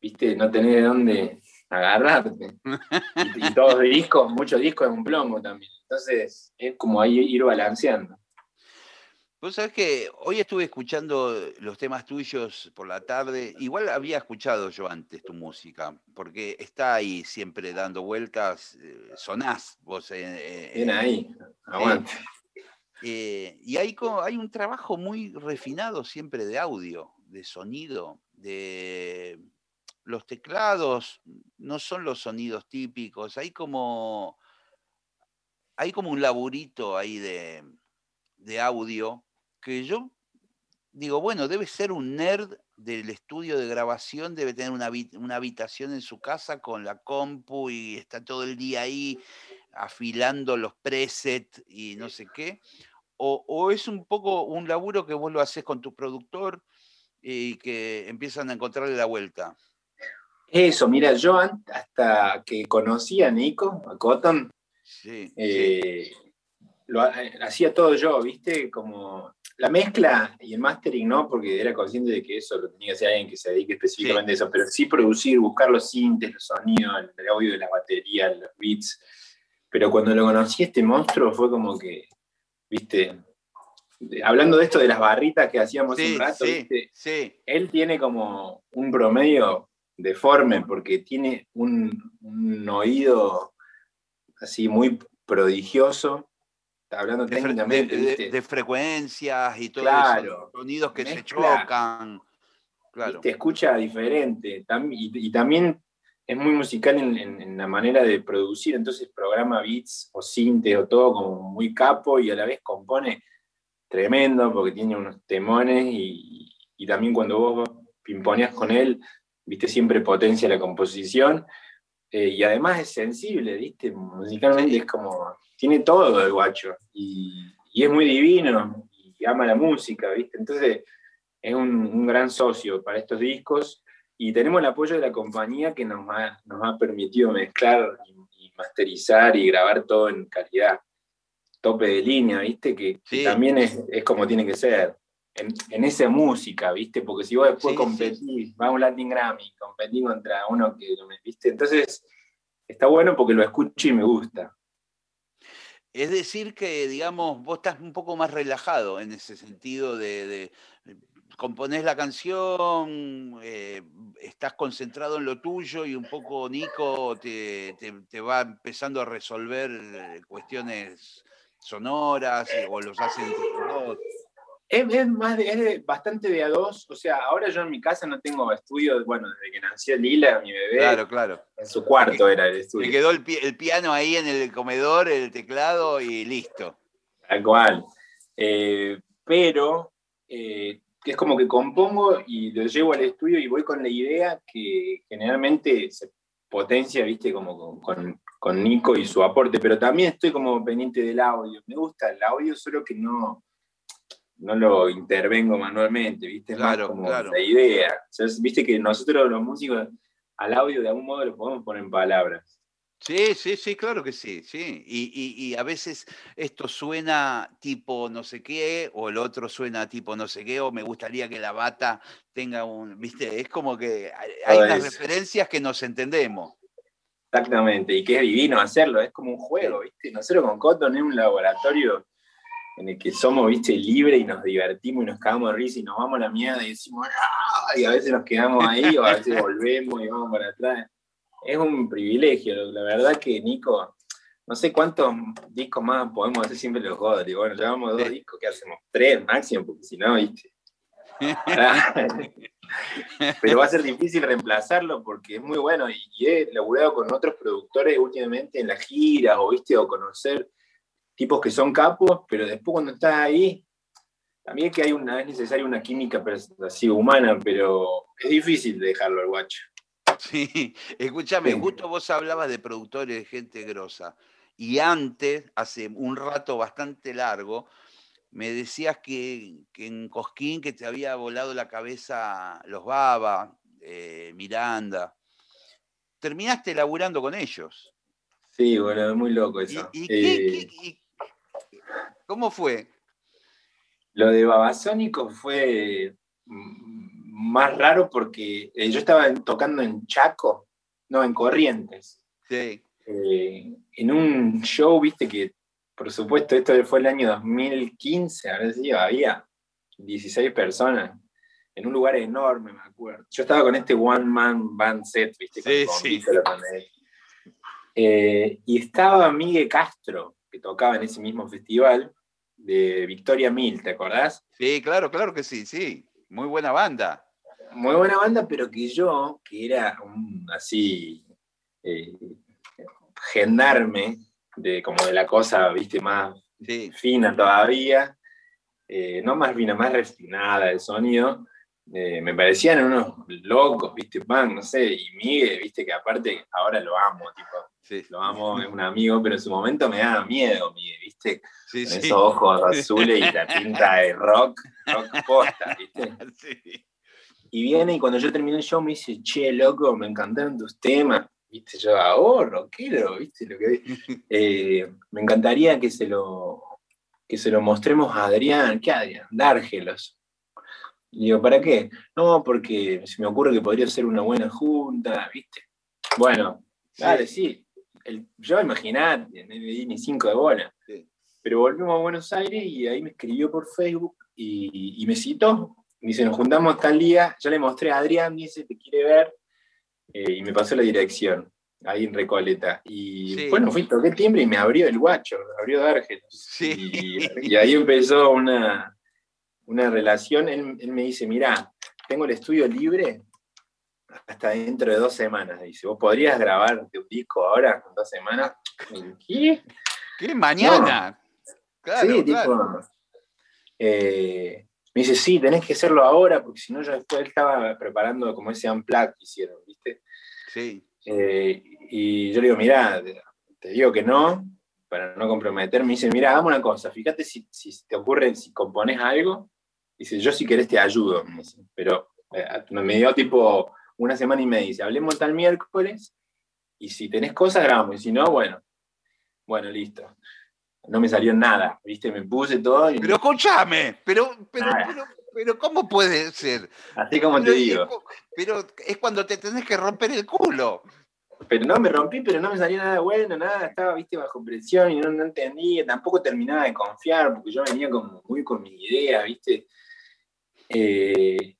viste, no tener de dónde agarrarte. Y, y todos discos, muchos discos es un plomo también. Entonces es como ahí ir balanceando. Vos sabés que hoy estuve escuchando los temas tuyos por la tarde. Igual había escuchado yo antes tu música, porque está ahí siempre dando vueltas. eh, sonás vos. eh, Bien ahí, aguante. eh, y hay, hay un trabajo muy refinado siempre de audio, de sonido, de los teclados no son los sonidos típicos, hay como, hay como un laburito ahí de, de audio que yo digo, bueno, debe ser un nerd del estudio de grabación, debe tener una, una habitación en su casa con la compu y está todo el día ahí afilando los presets y no sé qué. O, o es un poco un laburo que vos lo haces con tu productor y que empiezan a encontrarle la vuelta. Eso, mira, yo hasta que conocí a Nico, a Cotton, Sí, sí, eh, lo eh, hacía todo yo, ¿viste? Como la mezcla y el mastering no, porque era consciente de que eso lo tenía que hacer alguien que se dedique específicamente a eso, pero sí producir, buscar los sintes, los sonidos, el, audio de la batería, los beats. Pero cuando lo conocí, este monstruo fue como que, ¿viste? Hablando de esto de las barritas que hacíamos sí, un rato, sí, ¿viste? sí. él tiene como un promedio deforme porque tiene un, un oído así muy prodigioso, hablando De, de- técnicamente, de- ¿viste? de frecuencias y todo Claro. eso, sonidos que se Mezcla. chocan. Claro. ¿viste? escucha diferente y, y también es muy musical en, en- en la manera de producir, entonces programa beats o sinte o todo como muy capo y a la vez compone tremendo porque tiene unos temones y, y también cuando vos pimponeas con él, viste, siempre potencia la composición eh, y además es sensible, viste, musicalmente es como, tiene todo el guacho y, y es muy divino y ama la música, viste, entonces es un, un gran socio para estos discos y tenemos el apoyo de la compañía que nos ha, nos ha permitido mezclar y, y masterizar y grabar todo en calidad tope de línea, ¿viste? Que, que también es, es como tiene que ser. En, en esa música, ¿viste? Porque si vos después Sí, competís, vas a un Latin Grammy, competís contra uno que, ¿viste? Entonces, está bueno porque lo escucho y me gusta. Es decir, que, digamos, vos estás un poco más relajado en ese sentido de, de- componés la canción, eh, estás concentrado en lo tuyo y un poco Nico te, te- te va empezando a resolver eh, cuestiones sonoras y- o los hace entre los. Es, es más de- es de- bastante de a dos, o sea, ahora yo en mi casa no tengo estudio, bueno, desde que nació Lila, mi bebé, Claro, claro. en su cuarto era el Me estudio. quedó el, pi- el piano ahí en el comedor, el teclado y listo. Tal cual. Eh, pero eh, es como que compongo y lo llevo al estudio y voy con la idea que generalmente se potencia, viste, como con, con, con Nico y su aporte, pero también estoy como pendiente del audio. Me gusta el audio, solo que no, no lo intervengo manualmente, ¿viste? Es Claro, más como claro. la idea. O sea, es- Viste que nosotros los músicos al audio de algún modo lo podemos poner en palabras. Sí, sí, sí, claro que sí, sí. Y, y- y a veces esto suena tipo no sé qué, o el otro suena tipo no sé qué, o me gustaría que la bata tenga un, viste, es como que hay, unas referencias que nos entendemos. Exactamente, y que es divino hacerlo, es como un juego, ¿viste? Nosotros con Cotton es un laboratorio en el que somos, ¿viste? Libres y nos divertimos y nos cagamos de risa y nos vamos a la mierda y decimos, ¡ah! Y a veces nos quedamos ahí o a veces volvemos y vamos para atrás. Es un privilegio, la verdad que Nico, no sé cuántos discos más podemos hacer siempre los jodas. Digo, bueno, llevamos dos discos, ¿qué hacemos? Tres máximo, porque si no, ¿viste? Pero va a ser difícil reemplazarlo porque es muy bueno y, y he laburado con otros productores últimamente en las giras o viste o conocer tipos que son capos, pero después cuando estás ahí, también que hay una, es necesaria una química así humana, pero es difícil dejarlo al guacho. Sí, escúchame, Sí. justo vos hablabas de productores de gente grosa. Y antes, hace un rato bastante largo, me decías que, que en Cosquín que te había volado la cabeza los Baba, eh, Miranda. Terminaste laburando con ellos. Sí, bueno, es muy loco ¿Y, eso. y Eh, qué- y- cómo fue? Lo de Babasónico fue mm, más raro porque eh, yo estaba tocando en Chaco, no, en Corrientes. Sí, eh, en un show, viste que, por supuesto, esto fue el año 2015, a ver si había 16 personas en un lugar enorme, me acuerdo. Yo estaba con este One Man Band Set, viste, con Sí, bombito, sí. Eh, y estaba Miguel Castro, que tocaba en ese mismo festival, de Victoria Mil, ¿te acordás? sí, claro, claro que sí, sí. Muy buena banda. Muy buena banda, pero que yo, que era un así eh, gendarme de como de la cosa, viste, más Sí, fina todavía, eh, no más fina, más refinada el sonido, eh, me parecían unos locos, viste, pan, no sé, y Miguel, viste, que aparte ahora lo amo, tipo, sí, lo amo, es un amigo, pero en su momento me daba miedo, Miguel, viste, sí, con sí. esos ojos azules y la pinta de rock, rock posta, viste. Y viene y cuando yo terminé el show me dice, che, loco, me encantaron tus temas. Viste, yo, oh, rockero, viste lo que eh, Me encantaría que se lo que se lo mostremos a Adrián. ¿Qué Adrián? Dárgelos. Y digo, ¿para qué? No, porque se me ocurre que podría ser una buena junta, ¿viste? Bueno, dale, sí. El, yo imaginate, no le di ni cinco de bola. Sí. Pero volvimos a Buenos Aires y ahí me escribió por Facebook y, y me citó. Me dice, nos juntamos tal día. Yo le mostré a Adrián, dice, te quiere ver. eh, y me pasó la dirección, ahí en Recoleta. Y Sí. bueno, fui, toqué el timbre y me abrió el guacho, abrió Dargelos. Sí. Y, y ahí empezó una, una relación. Él, él me dice, mira, tengo el estudio libre hasta dentro de dos semanas. Dice, ¿vos podrías grabarte un disco ahora en dos semanas? ¿Qué? ¿Qué? Mañana. Claro, sí, claro. tipo. eh, me dice, sí, tenés que hacerlo ahora, porque si no, yo después estaba preparando como ese unplug que hicieron, ¿viste? Sí, Eh, y yo le digo, mirá, te, digo que no, para no comprometerme. Me dice, mirá, hagamos una cosa, fíjate si, si te ocurre, si compones algo. Dice, yo si querés te ayudo. Me dice, pero eh, me dio tipo una semana y media. Dice, hablemos tal miércoles, y si tenés cosas, grabamos. Y si no, bueno, bueno, listo. No me salió nada, ¿viste? Me puse todo y Pero escúchame, pero, pero, pero, pero, ¿cómo puede ser? así como te digo. es pero es cuando te tenés que romper el culo. Pero no, me rompí, pero no me salió nada bueno, nada, estaba, viste, bajo presión y no, no entendía, tampoco terminaba de confiar, porque yo venía como muy con mi idea, viste. Eh,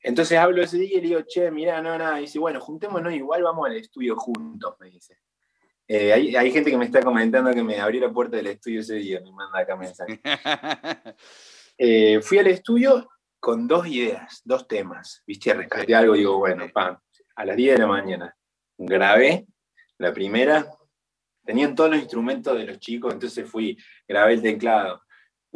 entonces hablo ese día y le digo, che, mirá, no, nada, y dice, bueno, juntémonos, igual vamos al estudio juntos, me dice. Eh, hay, hay gente que me está comentando que me abrió la puerta del estudio ese día, me manda acá mensaje. Eh, fui al estudio con dos ideas, dos temas, viste, rescaté algo y digo, bueno, pam, a las 10 de la mañana grabé la primera, tenían todos los instrumentos de los chicos, entonces fui, grabé el teclado,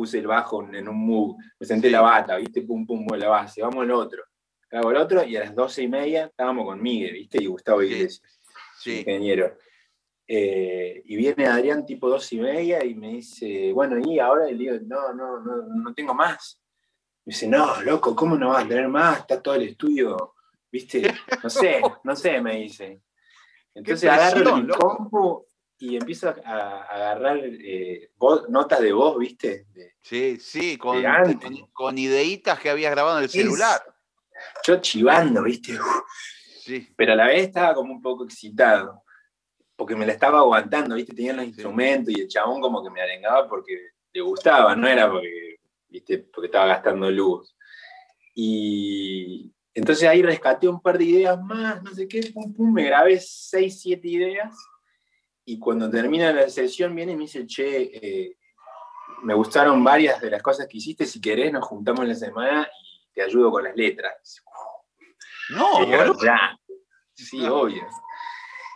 puse el bajo en un move, me senté la bata, ¿viste? Pum, pum, la base, vamos al otro. Hago el otro y a las doce y media estábamos con Miguel, ¿viste? Y Gustavo Iglesias, ingeniero. Eh, y viene Adrián tipo dos y media y me dice, bueno, y ahora le digo, no, no, no, no tengo más. Me dice, no, loco, ¿cómo no vas a tener más? Está todo el estudio, ¿viste? No sé, no sé, me dice. Entonces agarro el compu y empiezo a, agarrar eh, notas de voz, ¿viste? sí, sí, con, con, ideitas que habías grabado en el celular. Yo chivando, ¿viste? Sí. Pero a la vez estaba como un poco excitado porque me la estaba aguantando, ¿viste? Tenía los instrumentos y el chabón como que me arengaba porque le gustaba, no era porque, ¿viste? Porque estaba gastando luz. Y entonces ahí rescaté un par de ideas más, no sé qué, pum, pum, me grabé seis, siete ideas y cuando termina la sesión viene y me dice, che, eh, me gustaron varias de las cosas que hiciste, si querés nos juntamos la semana y te ayudo con las letras. No, ya. Sí, obvio.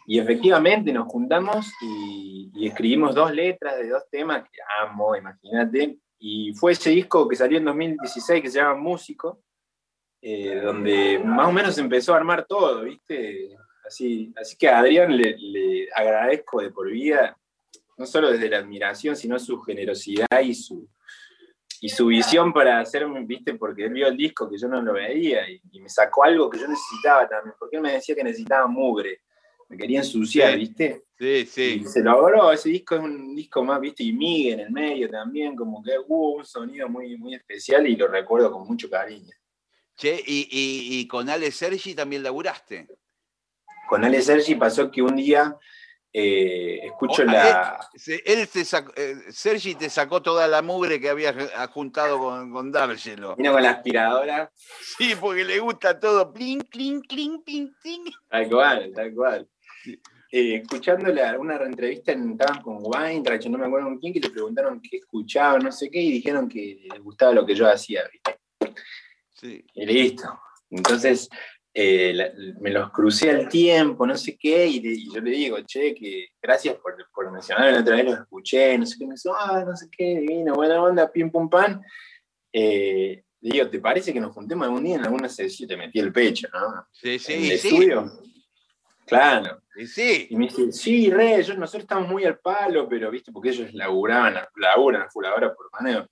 Y efectivamente nos juntamos y, escribimos dos letras de dos temas que amo, imagínate. Y fue ese disco que salió en 2016 que se llama Músico, eh, donde más o menos empezó a armar todo, ¿viste? Así, así que a Adrián le, le, agradezco de por vida, no solo desde la admiración, sino su generosidad y su, y su visión para hacerme, ¿viste? Porque él vio el disco que yo no lo veía y, y me sacó algo que yo necesitaba también, porque él me decía que necesitaba mugre me quería ensuciar, ¿viste? Sí, sí. Y se logró, ese disco es un disco más, ¿viste? Y Miguel en el medio también, como que hubo un sonido muy, muy especial y lo recuerdo con mucho cariño. Che, y, con Ale Sergi también laburaste. Con Ale Sergi pasó que un día eh, escucho oh, la. Él, te sacó, eh, Sergi te sacó toda la mugre que habías juntado con, con D'Argelo. Vino con la aspiradora. Sí, porque le gusta todo. Plin, clink, clink, plin, plin. Tal cual, tal cual. Eh, escuchándole una entrevista en, estaban con Weinreich, no me acuerdo con quién, que le preguntaron qué escuchaba, no sé qué, y dijeron que les gustaba lo que yo hacía, ¿viste? Sí. Y listo. Entonces, eh, me los crucé al tiempo, no sé qué, y, yo le digo, che, que gracias por, por mencionarlo la otra vez, los escuché, no sé qué, me dice, ah, no sé qué, divino, buena onda, pim pum pan. Eh, le digo, ¿te parece que nos juntemos algún día en alguna sesión? Te metí el pecho, ¿no? Sí, sí, ¿En el estudio? Claro. Y sí. Y me dice, sí, re, nosotros estamos muy al palo, pero viste, porque ellos laburaban, laburan full ahora por maneo.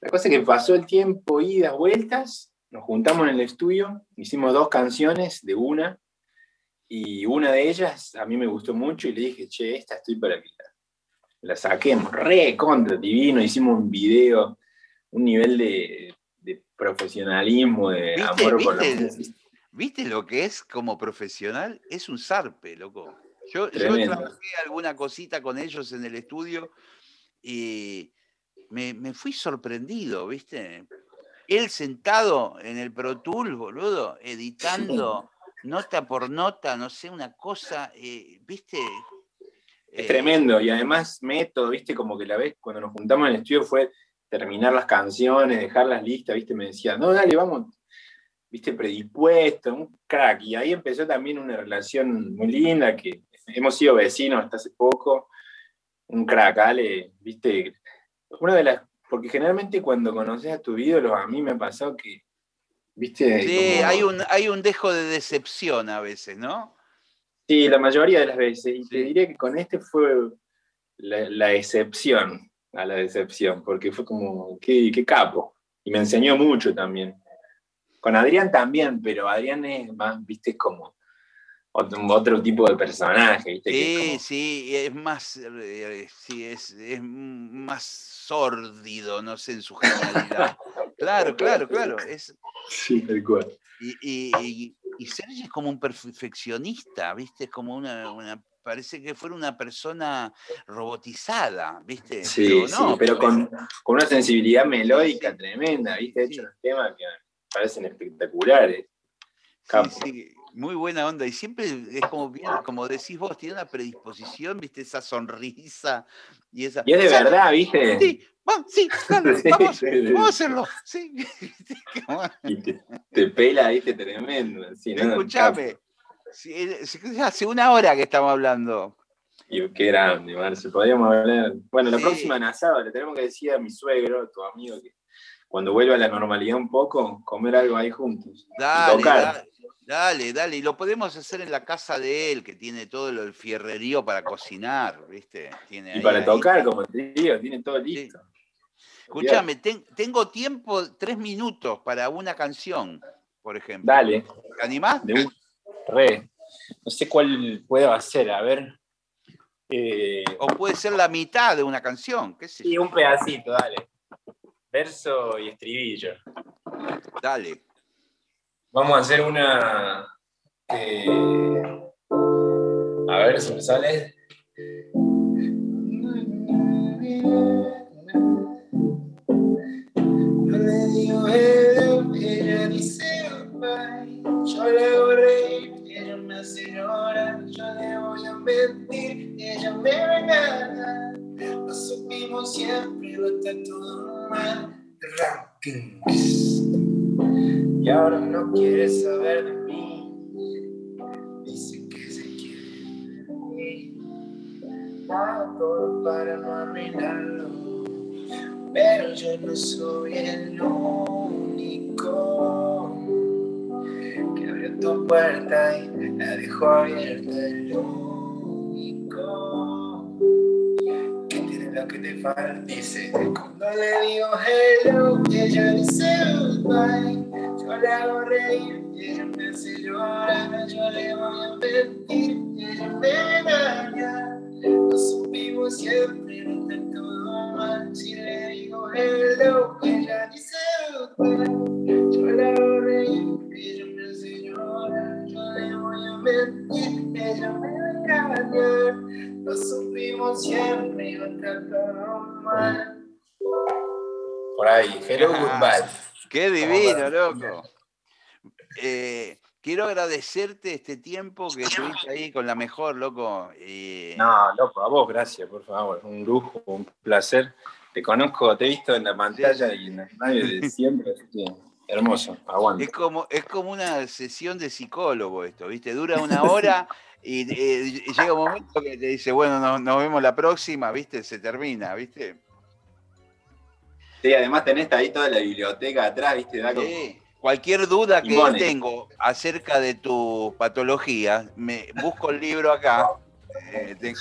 La cosa es que pasó el tiempo, idas, vueltas, nos juntamos en el estudio, hicimos dos canciones de una, y una de ellas a mí me gustó mucho y le dije, che, esta estoy para que la, saquemos, re contra, divino, hicimos un video, un nivel de, profesionalismo, de amor por la música ¿Viste lo que es como profesional? Es un zarpe, loco. Yo, yo trabajé alguna cosita con ellos en el estudio y me, fui sorprendido, ¿viste? Él sentado en el Pro Tools, boludo, editando nota por nota, no sé, una cosa, eh, ¿viste? Es tremendo, y además método, ¿viste? Como que la vez cuando nos juntamos en el estudio fue terminar las canciones, dejarlas listas, ¿viste? Me decía, no, dale, vamos, viste, predispuesto, un crack. Y ahí empezó también una relación muy linda, que hemos sido vecinos hasta hace poco. Un crack, Ale, viste. Una de las. Porque generalmente cuando conoces a tu ídolo, a mí me ha pasado que. ¿Viste? Sí, hay, un, hay un dejo de decepción a veces, ¿no? Sí, la mayoría de las veces. Y te diría que con este fue la, excepción a la decepción, porque fue como, qué, qué capo. Y me enseñó mucho también. Con Adrián también, pero Adrián es más, viste, como otro, tipo de personaje, ¿viste? Sí, sí, es más, eh, sí, es, más sórdido, no sé, en su genialidad. claro, claro, claro. Es, sí, tal cual. Y, y, y, Sergio es como un perfeccionista, ¿viste? Es como una, parece que fuera una persona robotizada, ¿viste? Sí, sí, pero con, con, una sensibilidad melódica tremenda, ¿viste? Hecho unos temas que parecen espectaculares. Sí, muy buena onda. Y siempre es como bien, como decís vos, tiene una predisposición, viste, esa sonrisa y esa. Y es de verdad, viste. Sí, vamos, sí, vamos, vamos a hacerlo. Sí. y te, pela, viste, tremendo. Escuchame. hace una hora que estamos hablando. Y qué grande, Marce. Podríamos hablar. Bueno, la Sí. próxima en asado le tenemos que decir a mi suegro, tu amigo, que cuando vuelva a la normalidad un poco, comer algo ahí juntos. Y Dale, tocar. dale, dale, dale. Y lo podemos hacer en la casa de él, que tiene todo el fierrerío para cocinar, ¿viste? Tiene Y ahí- para ahí. tocar, como te digo, tiene todo listo. Escuchame, ten- tengo tiempo, tres minutos para una canción, por ejemplo. Dale, ¿Te animás? de un re. No sé cuál puedo hacer, a ver. Eh, O puede ser la mitad de una canción, qué sé sí, un pedacito, dale. Verso y estribillo. Dale. Vamos a hacer una. eh, a ver si me sale. Yo le digo ella dice goodbye. Yo le hago reír, ella me hace llorar. Yo le voy a mentir, ella me regala. Lo supimos siempre, lo está todo mal. Rankings. Y ahora no quiere saber de mí. Dice que se quiere de mí. Para no arruinarlo. Pero yo no soy el único que abrió tu puerta y la dejó abierta. El único lo que te falta. Dice, cuando le digo hello, ella dice goodbye. Yo le hago reír y ella me hace llorar. Yo le voy a mentir y ella me engaña. Lo supimos siempre, no está todo mal. Si le digo hello, Por ahí, hello, goodbye. Qué divino, loco. Eh, quiero agradecerte este tiempo que estuviste ahí con la mejor, loco. No, loco, a vos, gracias, por favor. Un lujo, un placer. Te conozco, te he visto en la pantalla y en la radio de siempre. Hermoso, aguante. Es como, es como una sesión de psicólogo esto, ¿viste? Dura una hora y eh, llega un momento que te dice, bueno, nos, nos vemos la próxima, ¿viste? Se termina, ¿viste? Sí, además tenés ahí toda la biblioteca atrás, ¿viste? Da como- Sí. Cualquier duda que Limones. tengo acerca de tu patología, me busco el libro acá. eh, tengo,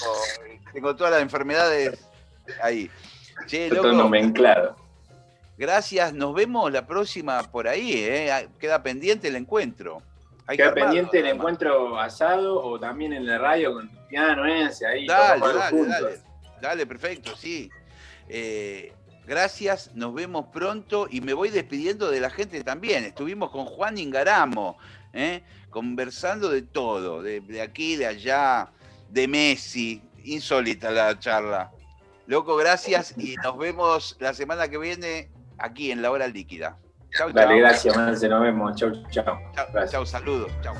tengo todas las enfermedades ahí. Che, loco, nomenclado. Gracias. Nos vemos la próxima por ahí. ¿eh? Queda pendiente el encuentro. Hay que Queda armarlo, pendiente el encuentro asado o también en la radio con piano ese, ahí. Dale, dale, dale. Dale, perfecto, sí. Eh, gracias, nos vemos pronto y me voy despidiendo de la gente también. Estuvimos con Juan Ingaramo, ¿eh? conversando de todo, de, de aquí, de allá, de Messi. Insólita la charla. Loco, gracias y nos vemos la semana que viene aquí en La Hora Líquida. Chau, Dale, chau. gracias, Marce, nos vemos. Chau, chau. Chau, chau, saludos. Chau.